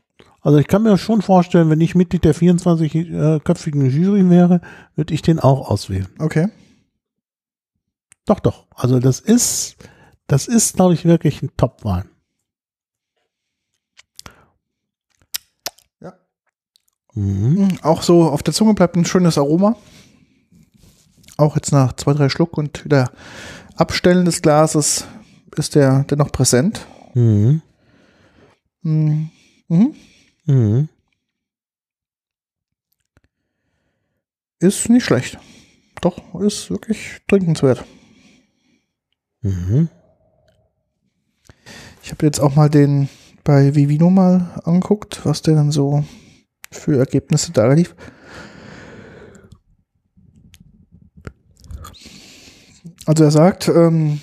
also ich kann mir schon vorstellen, wenn ich Mitglied der 24-köpfigen Jury wäre, würde ich den auch auswählen. okay. Doch, doch. Also das ist, das ist, glaube ich, wirklich ein Top-Wein. Ja. Mhm. Mhm, Auch so auf der Zunge bleibt ein schönes Aroma. Auch jetzt nach zwei, drei Schluck und wieder Abstellen des Glases ist der dennoch präsent. Mhm. Mhm. Mhm. Ist nicht schlecht. Doch, ist wirklich trinkenswert. Mhm. Ich habe jetzt auch mal den bei Vivino mal angeguckt, was der dann so für Ergebnisse da lief. Also er sagt, ähm,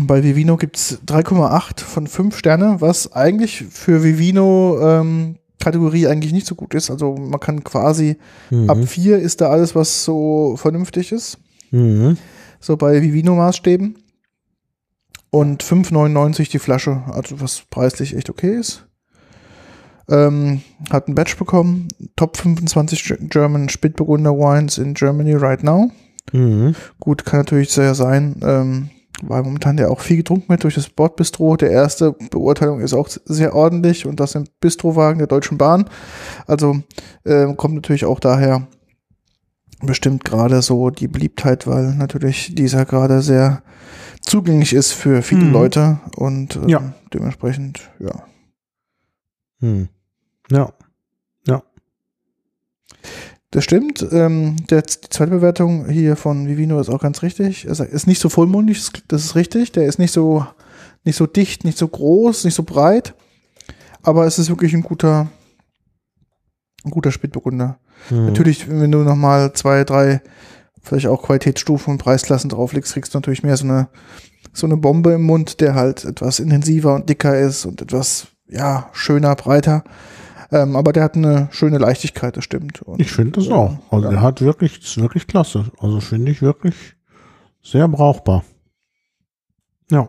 bei Vivino gibt es 3,8 von 5 Sterne, was eigentlich für Vivino ähm, Kategorie eigentlich nicht so gut ist. Also man kann quasi Mhm. ab 4 ist da alles, was so vernünftig ist. Mhm. So bei Vivino-Maßstäben. Und 5,99 die Flasche, also was preislich echt okay ist. Ähm, hat ein Badge bekommen. Top 25 Ge- German Spätburgunder Wines in Germany right now. Mhm. Gut, kann natürlich sehr sein, ähm, weil momentan ja auch viel getrunken wird durch das Bordbistro. Der erste Beurteilung ist auch sehr ordentlich und das sind Bistrowagen der Deutschen Bahn. Also ähm, kommt natürlich auch daher bestimmt gerade so die Beliebtheit, weil natürlich dieser gerade sehr zugänglich ist für viele Mhm. Leute und ähm, Ja. dementsprechend, ja. Mhm. Ja. Das stimmt. Ähm, der, die zweite Bewertung hier von Vivino ist auch ganz richtig. Er ist nicht so vollmundig, das- das ist richtig. Der ist nicht so, nicht so dicht, nicht so groß, nicht so breit. Aber es ist wirklich ein guter, ein guter Spätburgunder. Mhm. Natürlich, wenn du nochmal zwei, drei, vielleicht auch Qualitätsstufen und Preisklassen drauflegst, kriegst du natürlich mehr so eine, so eine Bombe im Mund, der halt etwas intensiver und dicker ist und etwas, ja, schöner, breiter. Ähm, aber der hat eine schöne Leichtigkeit, das stimmt. Und, Ich finde das Ja, auch. Also ja. er hat wirklich, ist wirklich klasse. Also finde ich wirklich sehr brauchbar. Ja.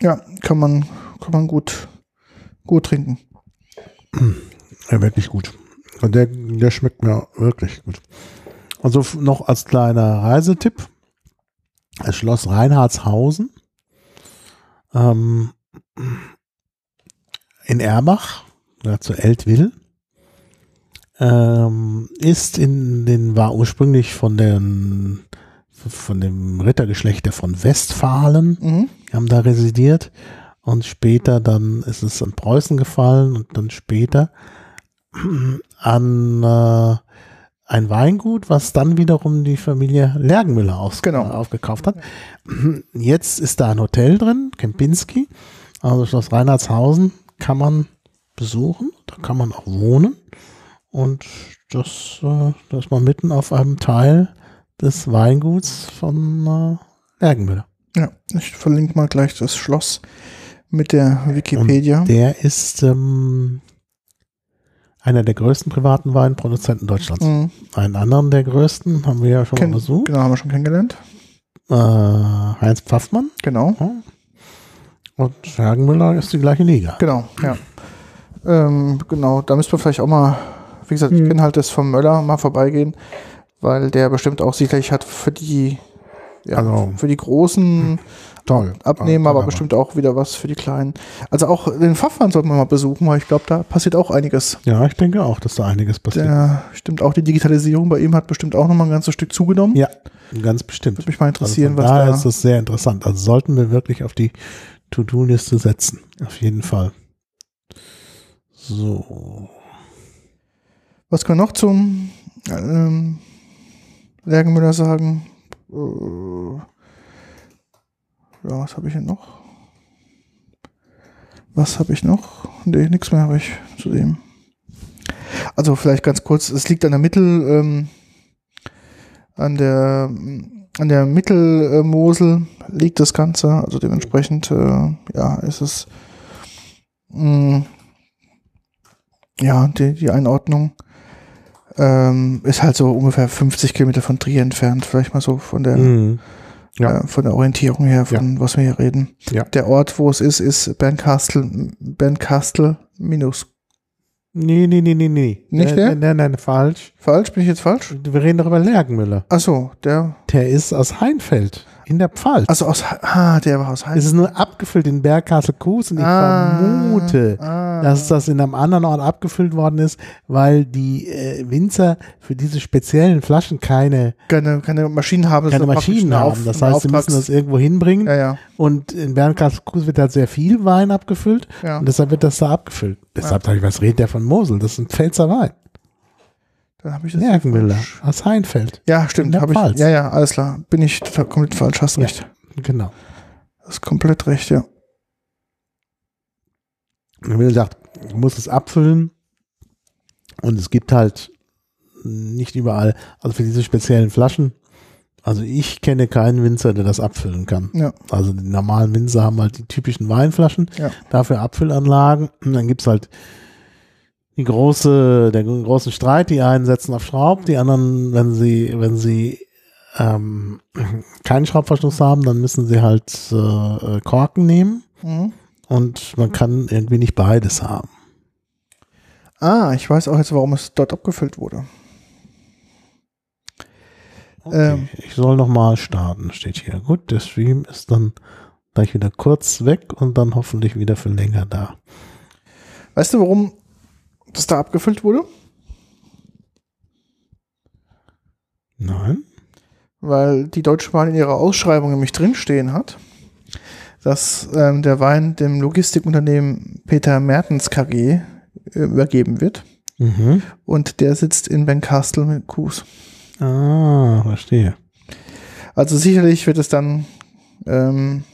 ja, kann man, kann man gut, gut trinken. Ja, wirklich gut. Und der, der schmeckt mir wirklich gut. Also noch als kleiner Reisetipp. Das Schloss Reinhardshausen ähm, in Erbach, ja, zu Eltville, ähm, ist in den, war ursprünglich von den, von dem Rittergeschlecht der von Westfalen Mhm. die haben da residiert und später dann ist es an Preußen gefallen und dann später an äh, ein Weingut, was dann wiederum die Familie Lergenmüller aus Genau. aufgekauft hat. Jetzt ist da ein Hotel drin, Kempinski, also Schloss Reinhardshausen kann man besuchen, da kann man auch wohnen und das, äh, da ist man mitten auf einem Teil des Weinguts von äh, Lergenmüller. Ja, ich verlinke mal gleich das Schloss mit der Wikipedia. Der ist ähm, einer der größten privaten Weinproduzenten Deutschlands. Mhm. Einen anderen der größten haben wir ja schon Ken- mal besucht. Genau, haben wir schon kennengelernt. Äh, Heinz Pfaffmann. Genau. Und Hergenmüller ist die gleiche Liga. genau, ja. Ähm, genau, da müsste man vielleicht auch mal, wie gesagt, ich Mhm. kenne halt das vom Möller mal vorbeigehen, weil der bestimmt auch sicherlich hat für die, ja, Also- für die großen Toll. Abnehmen, aber Toller bestimmt auch wieder was für die Kleinen. Also auch den Pfaffmann sollte man mal besuchen, weil ich glaube, da passiert auch einiges. Ja, ich denke auch, dass da einiges passiert. Der stimmt auch die Digitalisierung bei ihm hat bestimmt auch nochmal ein ganzes Stück zugenommen. Ja, ganz bestimmt. Würde mich mal Also interessieren, von was daher da. ist das sehr interessant. Also sollten wir wirklich auf die To-Do-Liste setzen. Auf jeden Fall. So. Was wir noch zum ähm, Lergenmüller sagen? Äh, ja, was habe ich denn noch? Was habe ich noch? Nee, nichts mehr habe ich zu dem. Also vielleicht ganz kurz, es liegt an der Mittel, ähm, an der an der Mittelmosel liegt das Ganze, also dementsprechend äh, ja, ist es mh, ja, die, die Einordnung ähm, ist halt so ungefähr 50 Kilometer von Trier entfernt, vielleicht mal so von der, Mhm. Ja. äh, von der Orientierung her, von was wir hier reden. Ja. Der Ort, wo es ist, ist Bernkastel, Bernkastel minus. Nee, nee, nee, nee, nee. Nicht Äh, der? Nein, nein, nein, falsch. Falsch? Bin ich jetzt falsch? Wir reden doch über Lergenmüller. Ach so, der, Der ist aus Heinfeld in der Pfalz. also aus, ah, der war aus es Heinz. ist nur abgefüllt in Bergkastel-Kues und ich Ah, vermute, ah. dass das in einem anderen Ort abgefüllt worden ist, weil die äh, Winzer für diese speziellen Flaschen keine, keine, keine Maschinen haben. keine Maschinen haben. Auf- Das heißt, sie müssen das irgendwo hinbringen. Ja, ja, Und in Bernkastel-Kues wird halt sehr viel Wein abgefüllt. ja. Und deshalb wird das da abgefüllt. Deshalb sage ich, was redet der von Mosel? Das ist ein Pfälzer Wein. Dann habe ich das. Falsch. aus Heinfeld. Ja, stimmt, Pfalz. ich. Ja, ja, alles klar. Bin ich total komplett falsch, hast Ja. recht. Genau. Das ist komplett recht, ja. Wie gesagt, du musst es abfüllen und es gibt halt nicht überall, also für diese speziellen Flaschen, also ich kenne keinen Winzer, der das abfüllen kann. Ja. Also die normalen Winzer haben halt die typischen Weinflaschen, Ja. dafür Abfüllanlagen. Und dann gibt's halt die große, der großen Streit, die einen setzen auf Schraub, die anderen, wenn sie, wenn sie ähm, keinen Schraubverschluss haben, dann müssen sie halt äh, Korken nehmen Mhm. und man kann irgendwie nicht beides haben. Ah, ich weiß auch jetzt, warum es dort abgefüllt wurde. Okay, Ähm. ich soll nochmal starten, steht hier. Gut, der Stream ist dann gleich wieder kurz weg und dann hoffentlich wieder für länger da. Weißt du, warum das da abgefüllt wurde? Nein? Weil die Deutsche Bahn in ihrer Ausschreibung nämlich drinstehen hat, dass ähm, der Wein dem Logistikunternehmen Peter Mertens KG äh, übergeben wird. Mhm. Und der sitzt in Benkastel mit Kues. Ah, verstehe. Also sicherlich wird es dann ähm,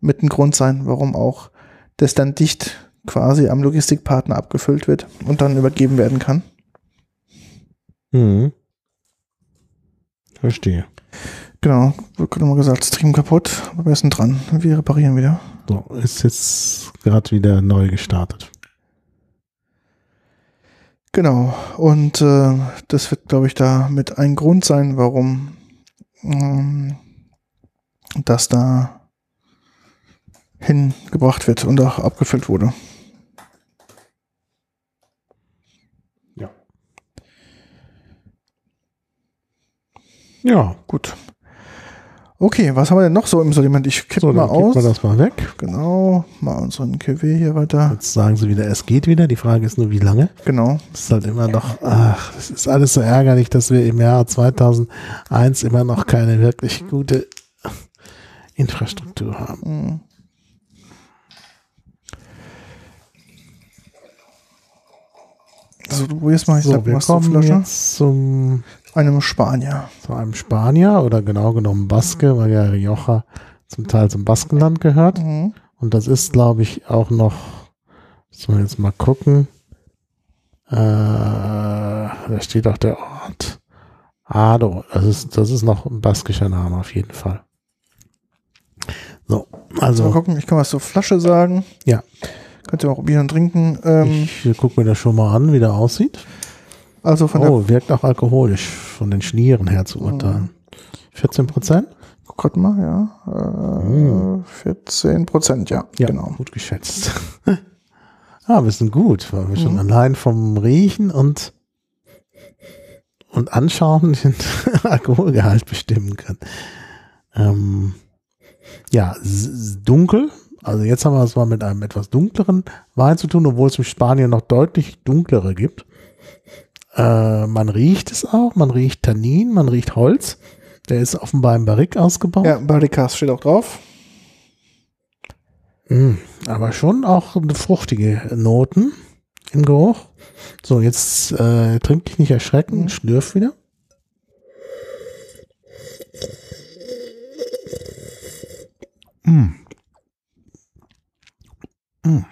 mit ein Grund sein, warum auch das dann dicht quasi am Logistikpartner abgefüllt wird und dann übergeben werden kann. Mhm. Verstehe. Genau, gerade mal gesagt, Stream kaputt, aber wir sind dran. Wir reparieren wieder. So, ist jetzt gerade wieder neu gestartet. Genau. Und äh, das wird, glaube ich, da mit ein Grund sein, warum ähm, das da hingebracht wird und auch abgefüllt wurde. Ja, Gut. Okay, was haben wir denn noch so im Sortiment? Ich kippe so, mal dann kippen aus. wir das mal weg. Genau, mal unseren QW hier weiter. Jetzt sagen sie wieder, es geht wieder. Die Frage ist nur, wie lange. Genau. Das ist halt immer noch, ach, es ist alles so ärgerlich, dass wir im Jahr 2001 immer noch keine wirklich gute Infrastruktur haben. Mhm. Also du probierst mal, ich So, sag wir kommen jetzt zum, Einem Spanier. zu einem Spanier oder genau genommen Baske, weil ja Rioja zum Teil zum Baskenland gehört. Mhm. Und das ist, glaube ich, auch noch, müssen wir jetzt mal gucken. Äh, da steht auch der Ort. Ado, das ist, das ist noch ein baskischer Name auf jeden Fall. So, Mal also gucken, ich kann was zur Flasche sagen. Ja. Könnt ihr mal probieren und trinken. Ähm, ich gucke mir das schon mal an, wie der aussieht. Also von Oh, wirkt auch alkoholisch, von den Schnieren her zu urteilen. 14 Prozent? guck grad mal, ja. Äh, 14 Prozent, ja, Ja, genau. gut geschätzt. ah, wir sind gut, weil wir schon allein vom Riechen und, und Anschauen den Alkoholgehalt bestimmen können. Ähm, ja, dunkel. Also jetzt haben wir es mal mit einem etwas dunkleren Wein zu tun, obwohl es in Spanien noch deutlich dunklere gibt. Äh, man riecht es auch, man riecht Tannin, man riecht Holz. Der ist offenbar im Barrique ausgebaut. Ja, Barricas steht auch drauf. Mm, aber schon auch fruchtige Noten im Geruch. So, jetzt äh, trink dich nicht erschrecken, schlürf wieder. Mm. Mm.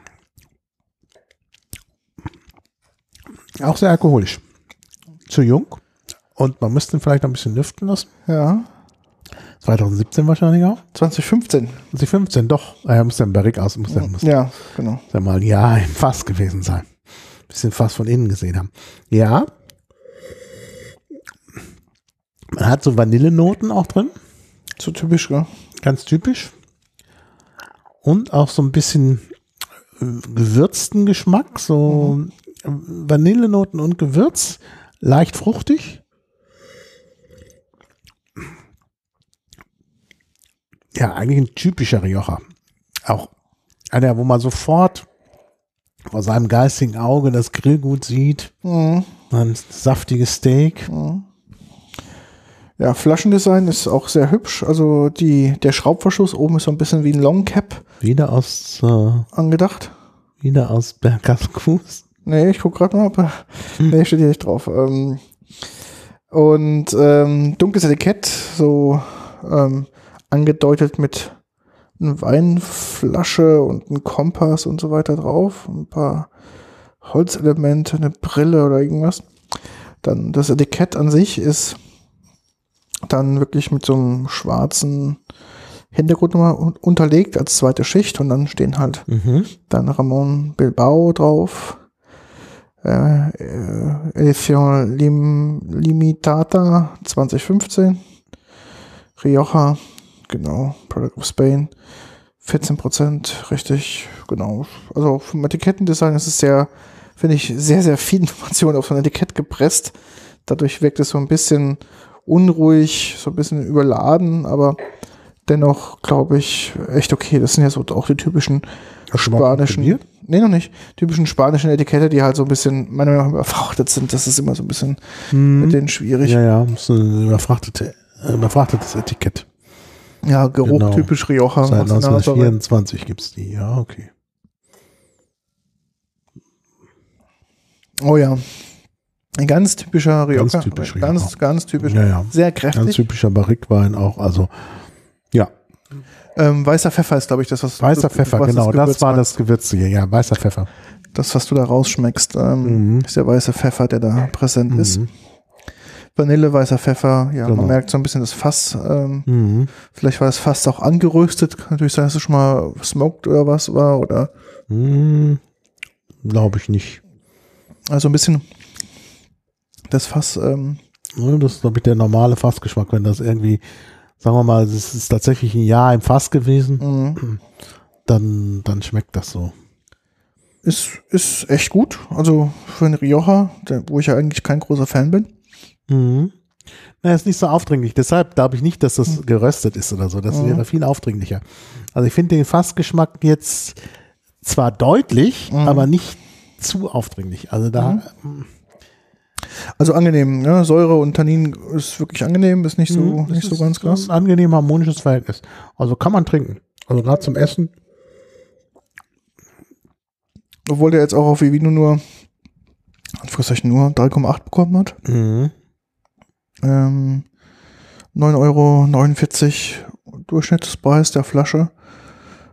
Auch sehr alkoholisch. Zu jung. Und man müsste ihn vielleicht noch ein bisschen lüften lassen. Ja, 2017 wahrscheinlich auch. 2015. 2015, doch. Er muss ja im Barrique aus, muss, ja- muss Ja, genau. ja mal ein Jahr im Fass gewesen sein. Bisschen Fass von innen gesehen haben. Ja. Man hat so Vanillenoten auch drin. So typisch, gell? Ganz typisch. Und auch so ein bisschen äh, gewürzten Geschmack. So äh, Vanillenoten und Gewürz. Leicht fruchtig. Ja, eigentlich ein typischer Rioja. Auch einer, wo man sofort vor seinem geistigen Auge das Grillgut sieht. Mhm. Ein saftiges Steak. Ja, Flaschendesign ist auch sehr hübsch. Also die, der Schraubverschluss oben ist so ein bisschen wie ein Long Cap Wieder aus, äh, angedacht. wieder aus Bergascus. Nee, ich guck gerade mal, ob er, nee, steht hier nicht drauf. Ähm, und ähm, dunkles Etikett, so ähm, angedeutet mit einer Weinflasche und einem Kompass und so weiter drauf. Ein paar Holzelemente, eine Brille oder irgendwas. Dann das Etikett an sich ist dann wirklich mit so einem schwarzen Hintergrund nochmal un- unterlegt als zweite Schicht und dann stehen halt Mhm. dann Ramon Bilbao drauf. Äh, äh, Edition Lim Limitata 2015. Rioja, genau. Product of Spain. 14 Prozent, richtig, genau. Also vom Etikettendesign ist es sehr, finde ich, sehr, sehr viel Information auf so ein Etikett gepresst. Dadurch wirkt es so ein bisschen unruhig, so ein bisschen überladen, aber dennoch, glaube ich, echt okay. Das sind ja so auch die typischen Hast spanischen. Nee, noch nicht. Typischen spanischen Etikette, die halt so ein bisschen, meiner Meinung nach, überfrachtet sind. Das ist immer so ein bisschen mit denen schwierig. Ja, Ja, ja, ist ein überfrachtete, überfrachtetes Etikett. Geruch Genau. typisch Rioja. Seit aus der Nase. 1924 gibt's die, ja, okay. Oh ja. Ein ganz typischer Rioja. Ganz typisch Ganz, Rioja. ganz typisch. Ja, ja. Sehr Ganz kräftig. typischer Barrique-Wein auch, also, ja. Ähm, weißer Pfeffer ist, glaube ich, das, was Weißer das, Pfeffer, was genau, das, Gewürz war das Gewürzige, ja, weißer Pfeffer. Das, was du da rausschmeckst, ähm, Mhm. ist der weiße Pfeffer, der da präsent ist. Mhm. Vanille, weißer Pfeffer, ja, Genau. man merkt so ein bisschen das Fass. Ähm, Mhm. vielleicht war das Fass auch angeröstet. Kann natürlich sein, dass es schon mal smoked oder was war. Oder Mhm. Glaube ich nicht. also ein bisschen das Fass, ähm, Das ist, glaube ich, der normale Fassgeschmack, wenn das irgendwie, sagen wir mal, es ist tatsächlich ein Jahr im Fass gewesen, mh, dann, dann schmeckt das so. ist, ist echt gut. Also für einen Rioja, wo ich ja eigentlich kein großer Fan bin. Mhm. Na, ist nicht so aufdringlich. Deshalb glaube ich nicht, dass das geröstet ist oder so. Das Mhm. wäre viel aufdringlicher. Also ich finde den Fassgeschmack jetzt zwar deutlich, Mhm. aber nicht zu aufdringlich. Also da, Also angenehm, ne? Säure und Tannin ist wirklich angenehm, ist nicht so, Mhm, nicht so ganz krass. Ein angenehm harmonisches Verhältnis. Also kann man trinken. Also gerade zum Essen. Obwohl der jetzt auch auf Vivino nur, Anführungszeichen nur 3,8 bekommen hat. Mhm. Ähm, 9,49 Euro Durchschnittspreis der Flasche.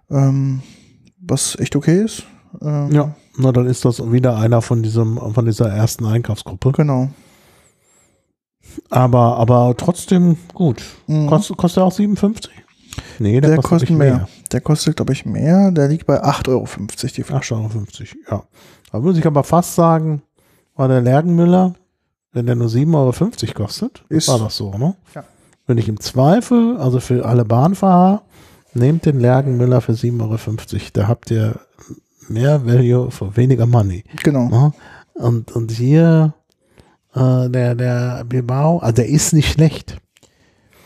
Ähm, was echt okay ist. Ähm, Ja, na dann ist das wieder einer von diesem, von dieser ersten Einkaufsgruppe. Genau. Aber, aber trotzdem gut. Mhm. Kostet, kostet er auch 57? Nee, Der, kostet kostet nicht mehr. Der kostet, glaube ich, mehr. Der liegt bei 8,50 Euro die Flasche. 8,50 Euro, ja. Da würde ich aber fast sagen, war der Lergenmüller, wenn der nur 7,50 Euro kostet, Ist- war das so, ne? Ja. Wenn ich im Zweifel, also für alle Bahnfahrer, nehmt den Lergenmüller für 7,50 Euro. Da habt ihr mehr Value für weniger Money. Genau. Ne? Und, und hier äh, der, der Bilbao, also der ist nicht schlecht.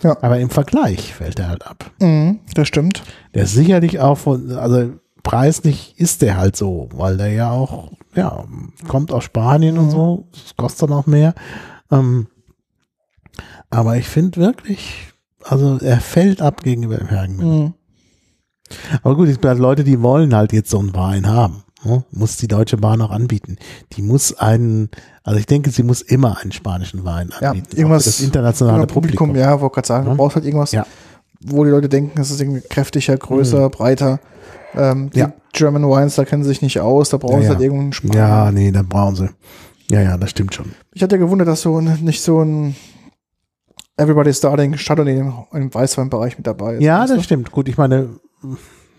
Ja. Aber im Vergleich fällt er halt ab. Mhm, das stimmt. Der ist sicherlich auch von, also preislich ist der halt so, weil der ja auch, ja, kommt aus Spanien und Mhm. so, das kostet dann auch mehr. Ähm, aber ich finde wirklich, also er fällt ab gegenüber dem Hergenmüller. Mhm. Aber gut, es gibt halt Leute, die wollen halt jetzt so einen Wein haben. Ne? Muss die Deutsche Bahn auch anbieten. Die muss einen, also ich denke, sie muss immer einen spanischen Wein Ja, anbieten. auch irgendwas- das internationale Genau, Publikum. Ja, wollte gerade sagen, Ja. du brauchst halt irgendwas, Ja. wo die Leute denken, es ist irgendwie kräftiger, größer, breiter. Ähm, die Ja. German Wines, da kennen sie sich nicht aus, da brauchen Ja, sie ja. halt irgendeinen Spanier. Ja, nee, dann brauchen sie. Ja, ja, das stimmt schon. Ich hatte ja gewundert, dass so nicht so ein Everybody's Starting Chardonnay im, im Weißweinbereich mit dabei ist. Ja, das du? stimmt. Gut, ich meine,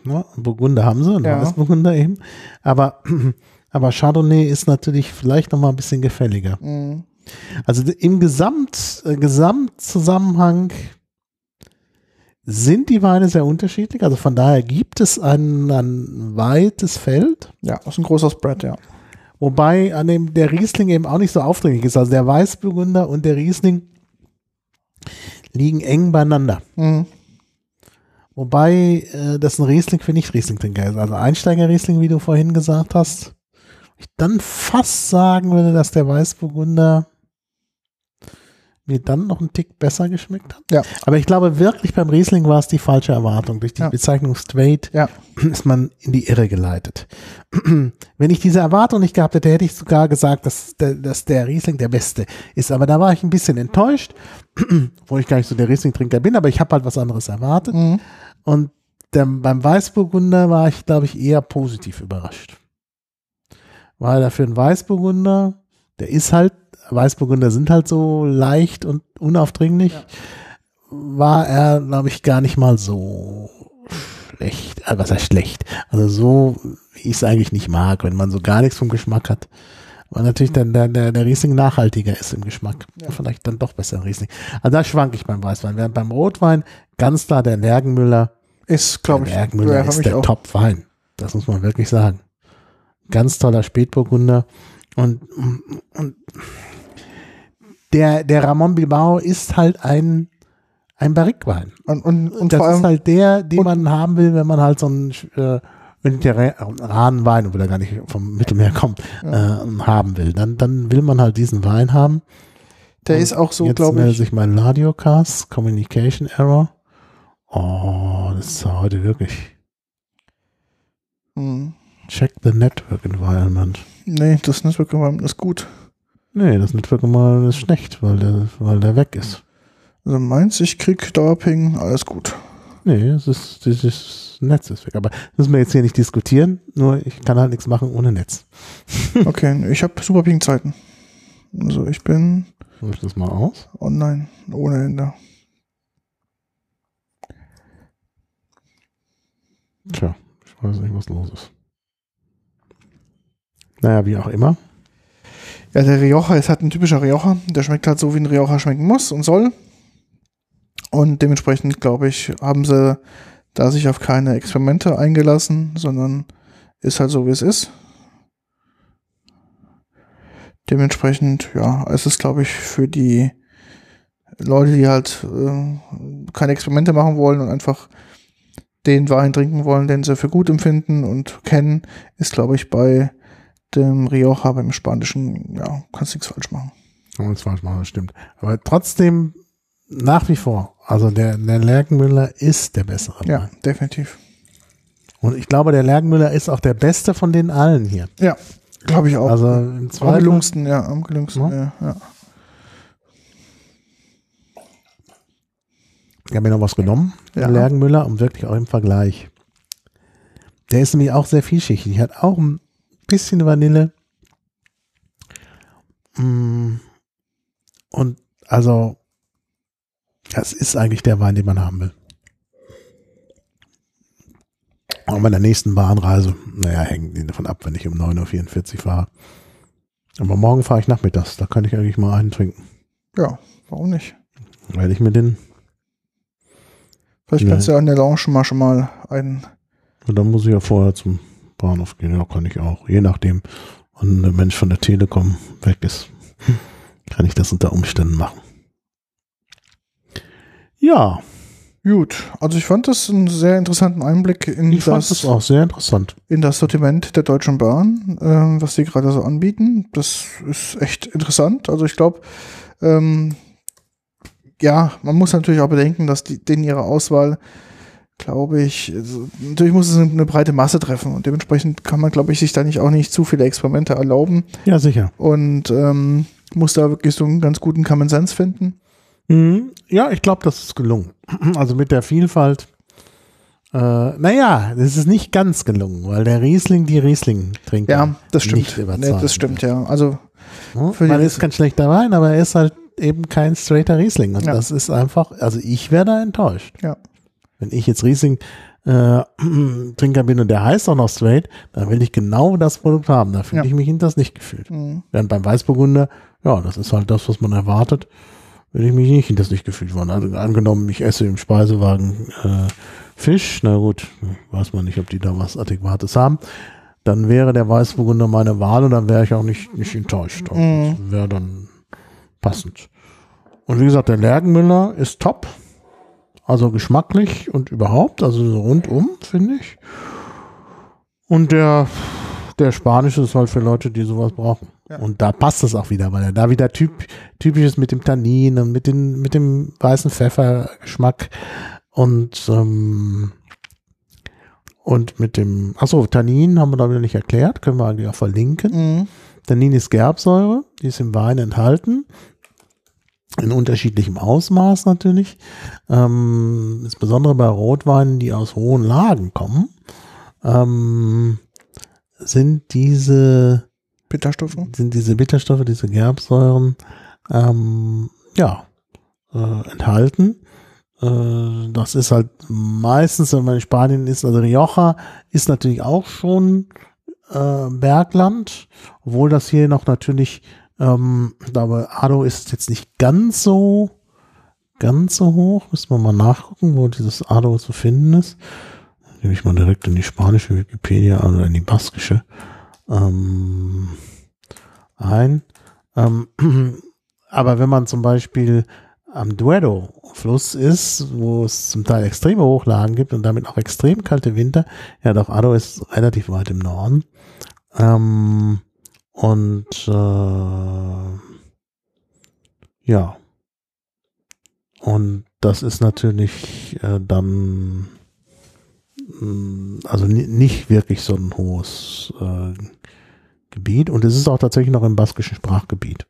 ne, Burgunder haben sie, Ja. Weißburgunder eben. Aber, aber Chardonnay ist natürlich vielleicht noch mal ein bisschen gefälliger. Mhm. Also im Gesamt, äh, Gesamtzusammenhang sind die Weine sehr unterschiedlich. Also von daher gibt es ein, ein weites Feld. Ja, das ist ein großer Spread, ja. Wobei an dem der Riesling eben auch nicht so aufdringlich ist. Also der Weißburgunder und der Riesling liegen eng beieinander. Mhm. Wobei äh, das ein Riesling für Nicht-Riesling-Trinker ist. Also Einsteiger-Riesling, wie du vorhin gesagt hast. Ich dann fast sagen würde, dass der Weißburgunder mir dann noch einen Tick besser geschmeckt hat. Ja. Aber ich glaube wirklich beim Riesling war es die falsche Erwartung. Durch die Ja. Bezeichnung straight Ja. ist man in die Irre geleitet. Wenn ich diese Erwartung nicht gehabt hätte, hätte ich sogar gesagt, dass der, dass der Riesling der beste ist. Aber da war ich ein bisschen enttäuscht, wo ich gar nicht so der Riesling-Trinker bin, aber ich habe halt was anderes erwartet. Mhm. Und der, beim Weißburgunder war ich, glaube ich, eher positiv überrascht. Weil er für einen Weißburgunder, der ist halt, Weißburgunder sind halt so leicht und unaufdringlich, war er, glaube ich, gar nicht mal so schlecht. Also was heißt schlecht? Also so, wie ich es eigentlich nicht mag, wenn man so gar nichts vom Geschmack hat. Weil natürlich dann der, der, der Riesling nachhaltiger ist im Geschmack. Ja. Vielleicht dann doch besser ein Riesling. Also da schwank ich beim Weißwein. Während beim Rotwein ganz klar der Lergenmüller. Ist, glaube ich, Lergenmüller ja, für ist der. Top-Wein. Das muss man wirklich sagen. Ganz toller Spätburgunder. Und, und der, der Ramon Bilbao ist halt ein, ein Barrique-Wein. Und, und, und Das vor allem, ist halt der, den man haben will, wenn man halt so einen äh, mediterranen Wein, obwohl er gar nicht vom Mittelmeer kommt, äh, haben will. Dann, dann will man halt diesen Wein haben. der Und ist auch so, Jetzt glaube ich. sich mein Radiocast, Communication Error. Oh, das ist heute wirklich. Mhm. Check the Network Environment. Nee, das Netzwerk ist gut. Nee, das Network Environment ist schlecht, weil der, weil der weg ist. Also meins, ich krieg Dauerping, alles gut. Nee, es ist, dieses Netz ist weg. Aber das müssen wir jetzt hier nicht diskutieren. Nur ich kann halt nichts machen ohne Netz. Okay, ich habe super Ping-Zeiten. Also ich bin Mach ich das mal aus? online, ohne Ende. Tja, ich weiß nicht, was los ist. Naja, wie auch immer. Ja, der Rioja ist halt ein typischer Rioja. Der schmeckt halt so, wie ein Rioja schmecken muss und soll. Und dementsprechend, glaube ich, haben sie da sich auf keine Experimente eingelassen, sondern ist halt so, wie es ist. Dementsprechend, ja, es ist, glaube ich, für die Leute, die halt äh, keine Experimente machen wollen und einfach den Wein trinken wollen, den sie für gut empfinden und kennen, ist, glaube ich, bei dem Rioja, beim Spanischen, ja, kannst nichts falsch machen. Kann man nichts falsch machen, das stimmt. Aber trotzdem nach wie vor, also der, der Lerkenmüller ist der bessere. Ja, Wein. definitiv. Und ich glaube, der Lerkenmüller ist auch der beste von den allen hier. Ja, glaube ich auch. Also im am zweiten, gelungensten, ja, am gelungensten, Ja. ja. ja. Ich habe mir noch was genommen, Ja. der Lerkenmüller, und wirklich auch im Vergleich. Der ist nämlich auch sehr vielschichtig. Hat auch ein bisschen Vanille. Mm. Und also, das ist eigentlich der Wein, den man haben will. Auch bei der nächsten Bahnreise, naja, hängt davon ab, wenn ich um 9.44 Uhr fahre. Aber morgen fahre ich nachmittags, da kann ich eigentlich mal einen trinken. Ja, warum nicht? Werde ich mir den, Vielleicht kannst du ja an der Lounge mal schon mal einen. und dann muss ich ja vorher zum Bahnhof gehen. Ja, kann ich auch. Je nachdem, wann der Mensch von der Telekom weg ist, kann ich das unter Umständen machen. Ja, Gut, also ich fand das einen sehr interessanten Einblick in, ich fand das, das auch sehr interessant. in das Sortiment der Deutschen Bahn, ähm, was sie gerade so anbieten. Das ist echt interessant. Also ich glaube, ähm, ja, man muss natürlich auch bedenken, dass die, denen ihre Auswahl, glaube ich, also, natürlich muss es eine breite Masse treffen und dementsprechend kann man, glaube ich, sich da nicht auch nicht zu viele Experimente erlauben Ja, sicher. und ähm, muss da wirklich so einen ganz guten Common Sense finden. Mhm. Ja, ich glaube, das ist gelungen. Also mit der Vielfalt. Äh, naja, das ist nicht ganz gelungen, weil der Riesling die Riesling trinkt. Ja, das stimmt. Nicht Nee, das stimmt, ja. Also Hm? Man ist kein schlechter Wein, aber er ist halt eben kein straighter Riesling. Und Ja. das ist einfach, also ich wäre da enttäuscht. Ja. Wenn ich jetzt Riesling äh, Trinker bin und der heißt auch noch straight, dann will ich genau das Produkt haben. Da fühle Ja. ich mich in das nicht gefühlt. Mhm. Während beim Weißburgunder, ja, das ist halt das, was man erwartet, würde ich mich nicht in das nicht gefühlt worden. Also angenommen, ich esse im Speisewagen äh, Fisch, na gut, weiß man nicht, ob die da was Adäquates haben. Dann wäre der Weißburgunder meine Wahl und dann wäre ich auch nicht, nicht enttäuscht. Mhm. Das wäre dann passend. Und wie gesagt, der Lergenmüller ist top. Also geschmacklich und überhaupt, also so rundum, finde ich. Und der, der Spanische ist halt für Leute, die sowas brauchen. Ja. Und da passt es auch wieder, weil er da wieder typ, typisch ist mit dem Tannin und mit, den, mit dem weißen Pfeffergeschmack und, ähm, und mit dem, achso, Tannin haben wir da wieder nicht erklärt, können wir eigentlich auch verlinken. Mhm. Tannin ist Gerbsäure, die ist im Wein enthalten. In unterschiedlichem Ausmaß natürlich. Ähm, insbesondere bei Rotweinen, die aus hohen Lagen kommen, ähm, sind diese, Bitterstoffe. sind diese Bitterstoffe, diese Gerbsäuren, ähm, ja, äh, enthalten. Äh, das ist halt meistens, wenn man in Spanien ist, also Rioja ist natürlich auch schon äh, Bergland, obwohl das hier noch natürlich, ähm, aber Ado ist jetzt nicht ganz so, ganz so hoch. Müssen wir mal nachgucken, wo dieses Ado zu finden ist. Nehme ich mal direkt in die spanische Wikipedia oder in die baskische ähm, ein. Ähm, aber wenn man zum Beispiel am Duero-Fluss ist, wo es zum Teil extreme Hochlagen gibt und damit auch extrem kalte Winter, ja doch, Ado ist relativ weit im Norden. Ähm, und äh, ja. Und das ist natürlich äh, dann mh, also ni- nicht wirklich so ein hohes äh, Gebiet und es ist auch tatsächlich noch im baskischen Sprachgebiet.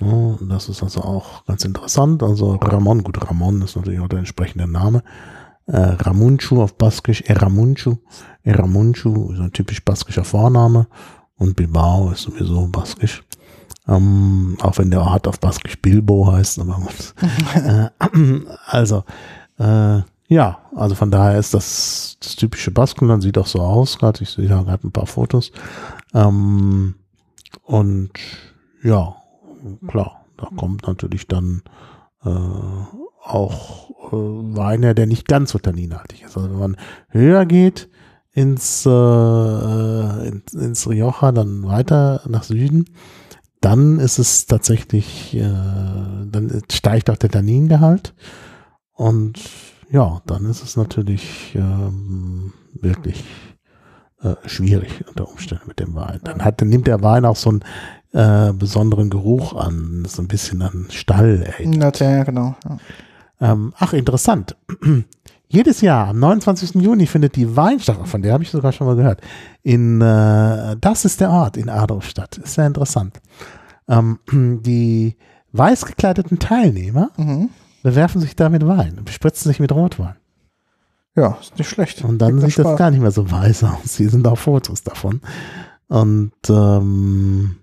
Ja, das ist also auch ganz interessant. Also Ramon, gut, Ramon ist natürlich auch der entsprechende Name. Äh, Ramunchu auf Baskisch, Eramunchu. Eramunchu ist ein typisch baskischer Vorname und Bilbao ist sowieso baskisch. Ähm, auch wenn der Ort auf Baskisch Bilbo heißt, aber äh, also, äh, ja, also von daher ist das das typische Baskenland, sieht auch so aus, gerade ich sehe da gerade ein paar Fotos. Ähm, und ja, klar, da kommt natürlich dann äh, auch äh, Wein her, der nicht ganz so tanninhaltig ist. Also wenn man höher geht ins, äh, ins, ins Rioja, dann weiter nach Süden, dann ist es tatsächlich, äh, dann steigt auch der Tanningehalt und ja, dann ist es natürlich ähm, wirklich äh, schwierig unter Umständen mit dem Wein. Dann, hat, dann nimmt der Wein auch so einen äh, besonderen Geruch an, so ein bisschen an Stall erinnert. Ja, ja, genau. Ja. Ähm, ach, interessant. Jedes Jahr am 29. Juni findet die Weinstadt, von der habe ich sogar schon mal gehört, in äh, das ist der Ort in Adolf statt. Ist sehr interessant. Ähm, die weiß gekleideten Teilnehmer Mhm. bewerfen sich da mit Wein, bespritzen sich mit Rotwein. Ja, ist nicht schlecht. Und dann sieht das gar nicht mehr so weiß aus. Hier sind auch Fotos davon. Und ähm,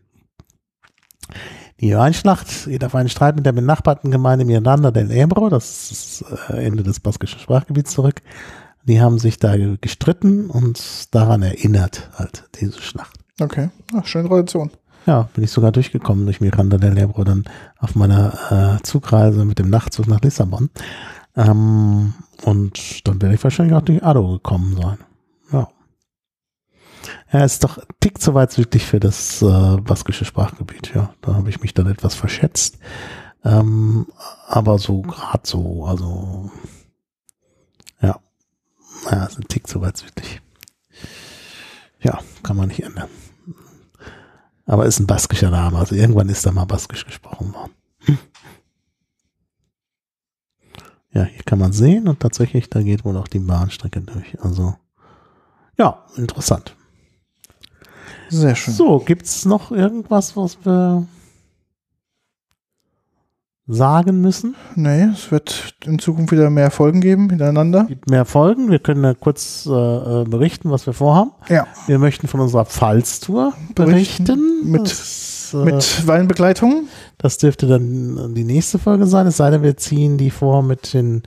die Weinschlacht geht auf einen Streit mit der benachbarten Gemeinde Miranda del Ebro, das ist äh, Ende des baskischen Sprachgebiets zurück. Die haben sich da gestritten und daran erinnert halt diese Schlacht. Okay, Ach, schöne Tradition. Ja, bin ich sogar durchgekommen durch Miranda del Ebro dann auf meiner äh, Zugreise mit dem Nachtzug nach Lissabon. Ähm, und dann werde ich wahrscheinlich auch durch Ado gekommen sein. Ja. Ist doch ein Tick zu weit südlich für das äh, baskische Sprachgebiet, ja. Da habe ich mich dann etwas verschätzt. Ähm, aber so gerade so, also ja. Ja, ist ein Tick zu weit südlich. Ja, kann man nicht ändern. Aber ist ein baskischer Name, also irgendwann ist da mal baskisch gesprochen worden. Ja, hier kann man sehen und tatsächlich, da geht wohl auch die Bahnstrecke durch. Also, ja, interessant. Sehr schön. So, gibt's noch irgendwas, was wir sagen müssen? Nee, es wird in Zukunft wieder mehr Folgen geben hintereinander. Gibt mehr Folgen. Wir können ja kurz äh, äh, berichten, was wir vorhaben. Ja. Wir möchten von unserer Pfalztour Berichten berichten. mit- das, äh, Mit Weinbegleitung. das dürfte dann die nächste Folge sein, es sei denn, wir ziehen die vor mit den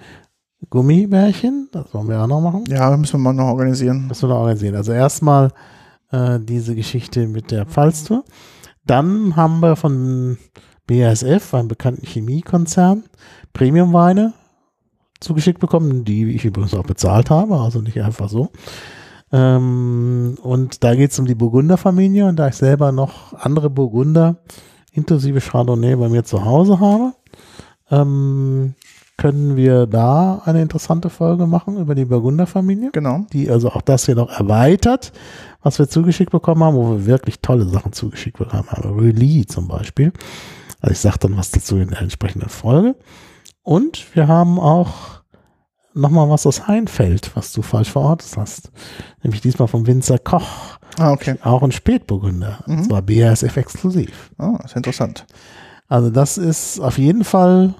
Gummibärchen. Das wollen wir auch noch machen. Ja, müssen wir mal noch organisieren. Das wir noch organisieren. Also erstmal äh, diese Geschichte mit der Pfalztour. Dann haben wir von BASF, einem bekannten Chemiekonzern, Premiumweine zugeschickt bekommen, die ich übrigens auch bezahlt habe, also nicht einfach so. Ähm, und da geht es um die Burgunderfamilie und da ich selber noch andere Burgunder inklusive Chardonnay bei mir zu Hause habe, ähm, können wir da eine interessante Folge machen über die Burgunderfamilie Genau. die also auch das hier noch erweitert, was wir zugeschickt bekommen haben, wo wir wirklich tolle Sachen zugeschickt bekommen haben. Relie zum Beispiel. Also ich sage dann was dazu in der entsprechenden Folge. Und wir haben auch nochmal was aus Heinfeld, was du falsch verortet hast. Nämlich diesmal vom Winzer Koch. Ah, okay. Auch ein Spätburgunder. Und Mhm. zwar BASF exklusiv. Ah, ist interessant. Also das ist auf jeden Fall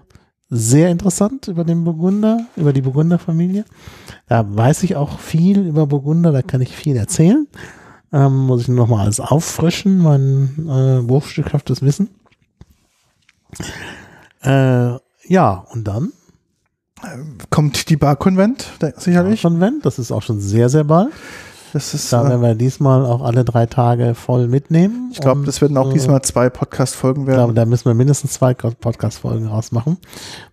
sehr interessant über den Burgunder, über die Burgunderfamilie. Da weiß ich auch viel über Burgunder, da kann ich viel erzählen. Ähm, muss ich nur noch mal alles auffrischen, mein äh, berufsstückhaftes Wissen. Äh, ja, und dann Kommt die Bar-Konvent, sicherlich. wenn, das ist auch schon sehr, sehr bald. Das ist, Da äh, werden wir diesmal auch alle drei Tage voll mitnehmen. ich glaube, das werden auch äh, diesmal zwei Podcast-Folgen Ich glaube, werden. da müssen wir mindestens zwei Podcast-Folgen rausmachen.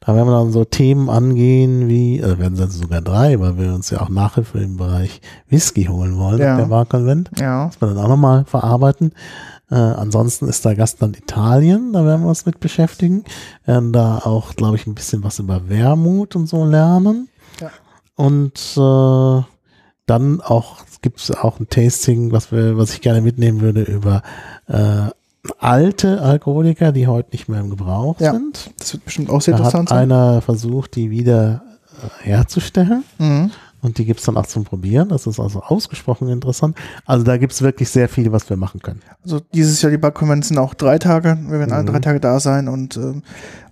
Da werden wir dann so Themen angehen wie, äh, werden es sogar drei, weil wir uns ja auch Nachhilfe im Bereich Whisky holen wollen, Ja. der Barkonvent. Ja, Das werden wir dann auch nochmal verarbeiten. Äh, ansonsten ist da Gastland Italien, da werden wir uns mit beschäftigen. Werden da auch, glaube ich, ein bisschen was über Wermut und so lernen. Ja. Und äh, dann auch gibt es auch ein Tasting, was wir, was ich gerne mitnehmen würde über äh, alte Alkoholiker, die heute nicht mehr im Gebrauch Ja. sind. das wird bestimmt auch sehr Da hat interessant sein. einer versucht, die wieder äh, herzustellen. Mhm. Und die gibt's dann auch zum Probieren. Das ist also ausgesprochen interessant. Also da gibt's wirklich sehr viel, was wir machen können. Also dieses Jahr die Bar-Konvent sind auch drei Tage. Wir werden alle Mhm. drei Tage da sein und ähm,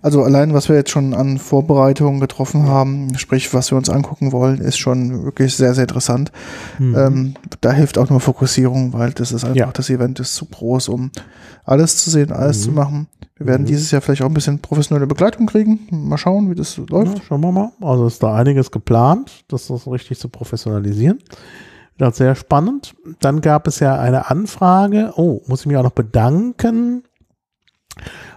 also allein, was wir jetzt schon an Vorbereitungen getroffen haben, sprich, was wir uns angucken wollen, ist schon wirklich sehr, sehr interessant. Mhm. Ähm, da hilft auch nur Fokussierung, weil das ist einfach, Ja. das Event ist zu groß, um alles zu sehen, alles Mhm. zu machen. Wir werden Mhm. dieses Jahr vielleicht auch ein bisschen professionelle Begleitung kriegen. Mal schauen, wie das läuft. Ja, schauen wir mal. Also ist da einiges geplant, das ist richtig zu professionalisieren. Das sehr spannend. Dann gab es ja eine Anfrage. Oh, muss ich mich auch noch bedanken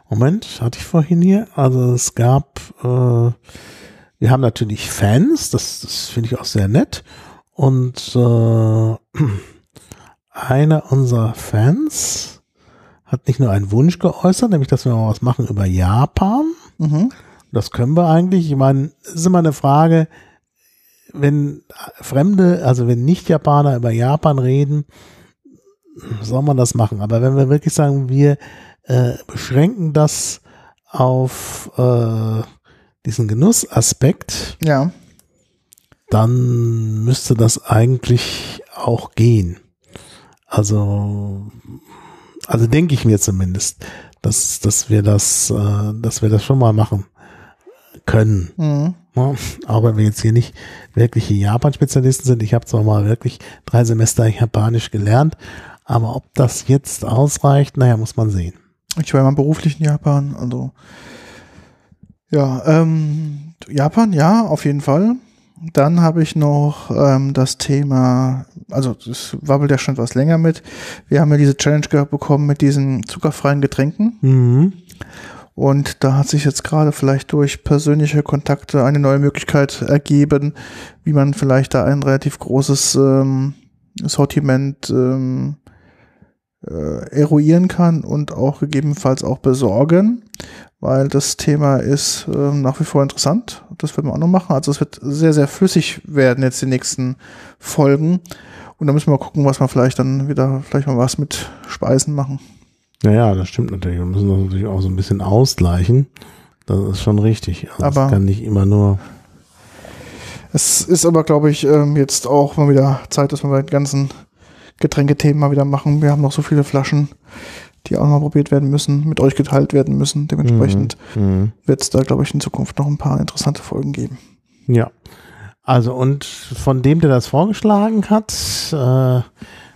Moment, hatte ich vorhin hier. Also es gab, äh, wir haben natürlich Fans, das, das finde ich auch sehr nett. Und äh, einer unserer Fans hat nicht nur einen Wunsch geäußert, nämlich dass wir mal was machen über Japan. Mhm. Das können wir eigentlich. Ich meine, es ist immer eine Frage, wenn Fremde, also wenn Nicht-Japaner über Japan reden, soll man das machen. Aber wenn wir wirklich sagen, wir äh, beschränken das auf äh, diesen Genussaspekt, Ja. dann müsste das eigentlich auch gehen. Also, also denke ich mir zumindest, dass, dass wir das, äh, dass wir das schon mal machen können. Mhm. Ja, auch wenn wir jetzt hier nicht wirkliche Japan-Spezialisten sind. Ich habe zwar mal wirklich drei Semester Japanisch gelernt, aber ob das jetzt ausreicht, naja, muss man sehen. Ich war ja mal beruflich in Japan, also ja, ähm, Japan, ja, auf jeden Fall. Dann habe ich noch ähm, das Thema, also das wabbelt ja schon etwas länger mit. Wir haben ja diese Challenge gehabt bekommen mit diesen zuckerfreien Getränken. Mhm. Und da hat sich jetzt gerade vielleicht durch persönliche Kontakte eine neue Möglichkeit ergeben, wie man vielleicht da ein relativ großes ähm, Sortiment ähm, äh, eruieren kann und auch gegebenenfalls auch besorgen, weil das Thema ist ähm, nach wie vor interessant. Das werden wir auch noch machen. Also es wird sehr, sehr flüssig werden jetzt die nächsten Folgen. Und da müssen wir mal gucken, was wir vielleicht dann wieder, vielleicht mal was mit Speisen machen. Naja, das stimmt natürlich. Wir müssen das natürlich auch so ein bisschen ausgleichen. Das ist schon richtig. Also Aber- es kann nicht immer nur. Es ist aber, glaube ich, ähm, jetzt auch mal wieder Zeit, dass wir die ganzen Getränkethemen mal wieder machen. Wir haben noch so viele Flaschen, die auch mal probiert werden müssen, mit euch geteilt werden müssen. Dementsprechend Mhm. wird es da, glaube ich, in Zukunft noch ein paar interessante Folgen geben. Ja. Also und von dem, der das vorgeschlagen hat, äh,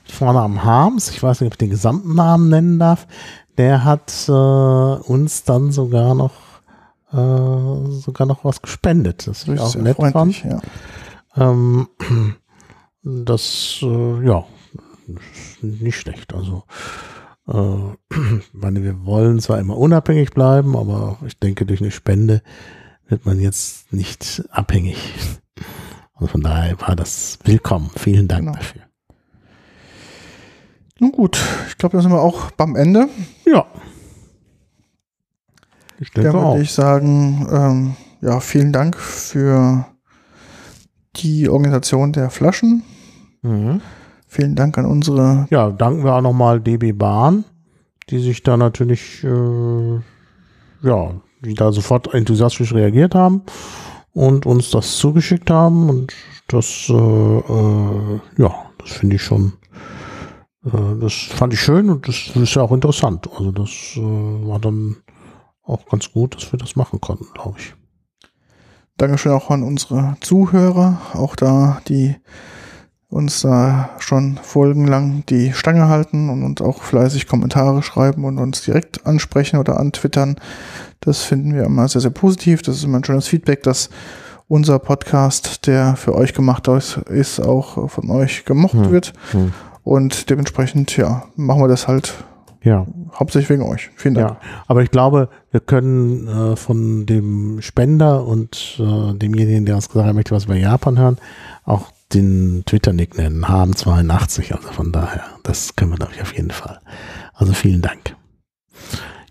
vorne am Harms, ich weiß nicht, ob ich den gesamten Namen nennen darf, der hat äh, uns dann sogar noch äh, sogar noch was gespendet. Das ich auch nett fand. ja. Ähm, das, äh, ja, ist nicht schlecht. Also, äh, meine, wir wollen zwar immer unabhängig bleiben, aber ich denke, durch eine Spende wird man jetzt nicht abhängig. Also von daher war das willkommen. Vielen Dank Genau. dafür. Nun gut, ich glaube, da sind wir auch beim Ende. Ja. Ich denke Dann auch. würde ich sagen, ähm, ja, vielen Dank für die Organisation der Flaschen. Mhm. Vielen Dank an unsere Ja, danken wir auch nochmal DB Bahn, die sich da natürlich, äh, ja, die da sofort enthusiastisch reagiert haben und uns das zugeschickt haben. Und das, äh, äh, ja, das finde ich schon, äh, das fand ich schön und das ist ja auch interessant. Also das äh, war dann auch ganz gut, dass wir das machen konnten, glaube ich. Dankeschön auch an unsere Zuhörer, auch da, die uns da schon folgenlang die Stange halten und uns auch fleißig Kommentare schreiben und uns direkt ansprechen oder antwittern. Das finden wir immer sehr, sehr positiv. Das ist immer ein schönes Feedback, dass unser Podcast, der für euch gemacht ist, auch von euch gemocht Hm. wird. Hm. Und dementsprechend, ja, machen wir das halt Ja. hauptsächlich wegen euch. Vielen Dank. Ja, aber ich glaube, wir können äh, von dem Spender und äh, demjenigen, der uns gesagt hat, er möchte was über Japan hören, auch den Twitter-Nick nennen, HM82, also von daher, das können wir, glaube ich, auf jeden Fall. Also vielen Dank.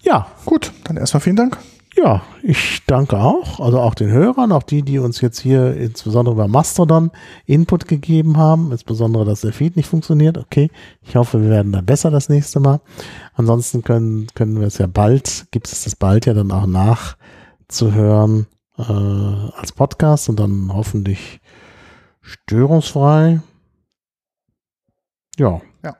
Ja, Gut, dann erstmal vielen Dank. ja, ich danke auch, also auch den Hörern, auch die, die uns jetzt hier insbesondere über Mastodon Input gegeben haben, insbesondere, dass der Feed nicht funktioniert. Okay, ich hoffe, wir werden da besser das nächste Mal. Ansonsten können, können wir es ja bald, gibt es das bald ja dann auch nachzuhören äh, als Podcast und dann hoffentlich störungsfrei. Ja. Ja.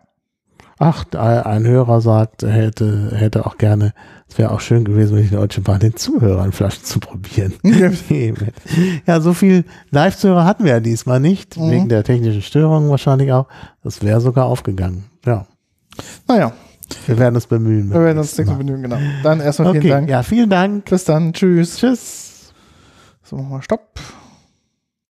Ach, ein Hörer sagt, er hätte, hätte auch gerne, es wäre auch schön gewesen, wenn ich die Deutsche Bahn den Zuhörern Flaschen zu probieren. ja, so viel Live-Zuhörer hatten wir ja diesmal nicht, Mhm. wegen der technischen Störungen wahrscheinlich auch. Das wäre sogar aufgegangen. Ja, Naja, wir werden uns bemühen. wir werden uns nächstes bemühen, genau. Dann erstmal Okay, vielen Dank. ja, vielen Dank. Bis dann. Tschüss. Tschüss. So, machen wir Stopp.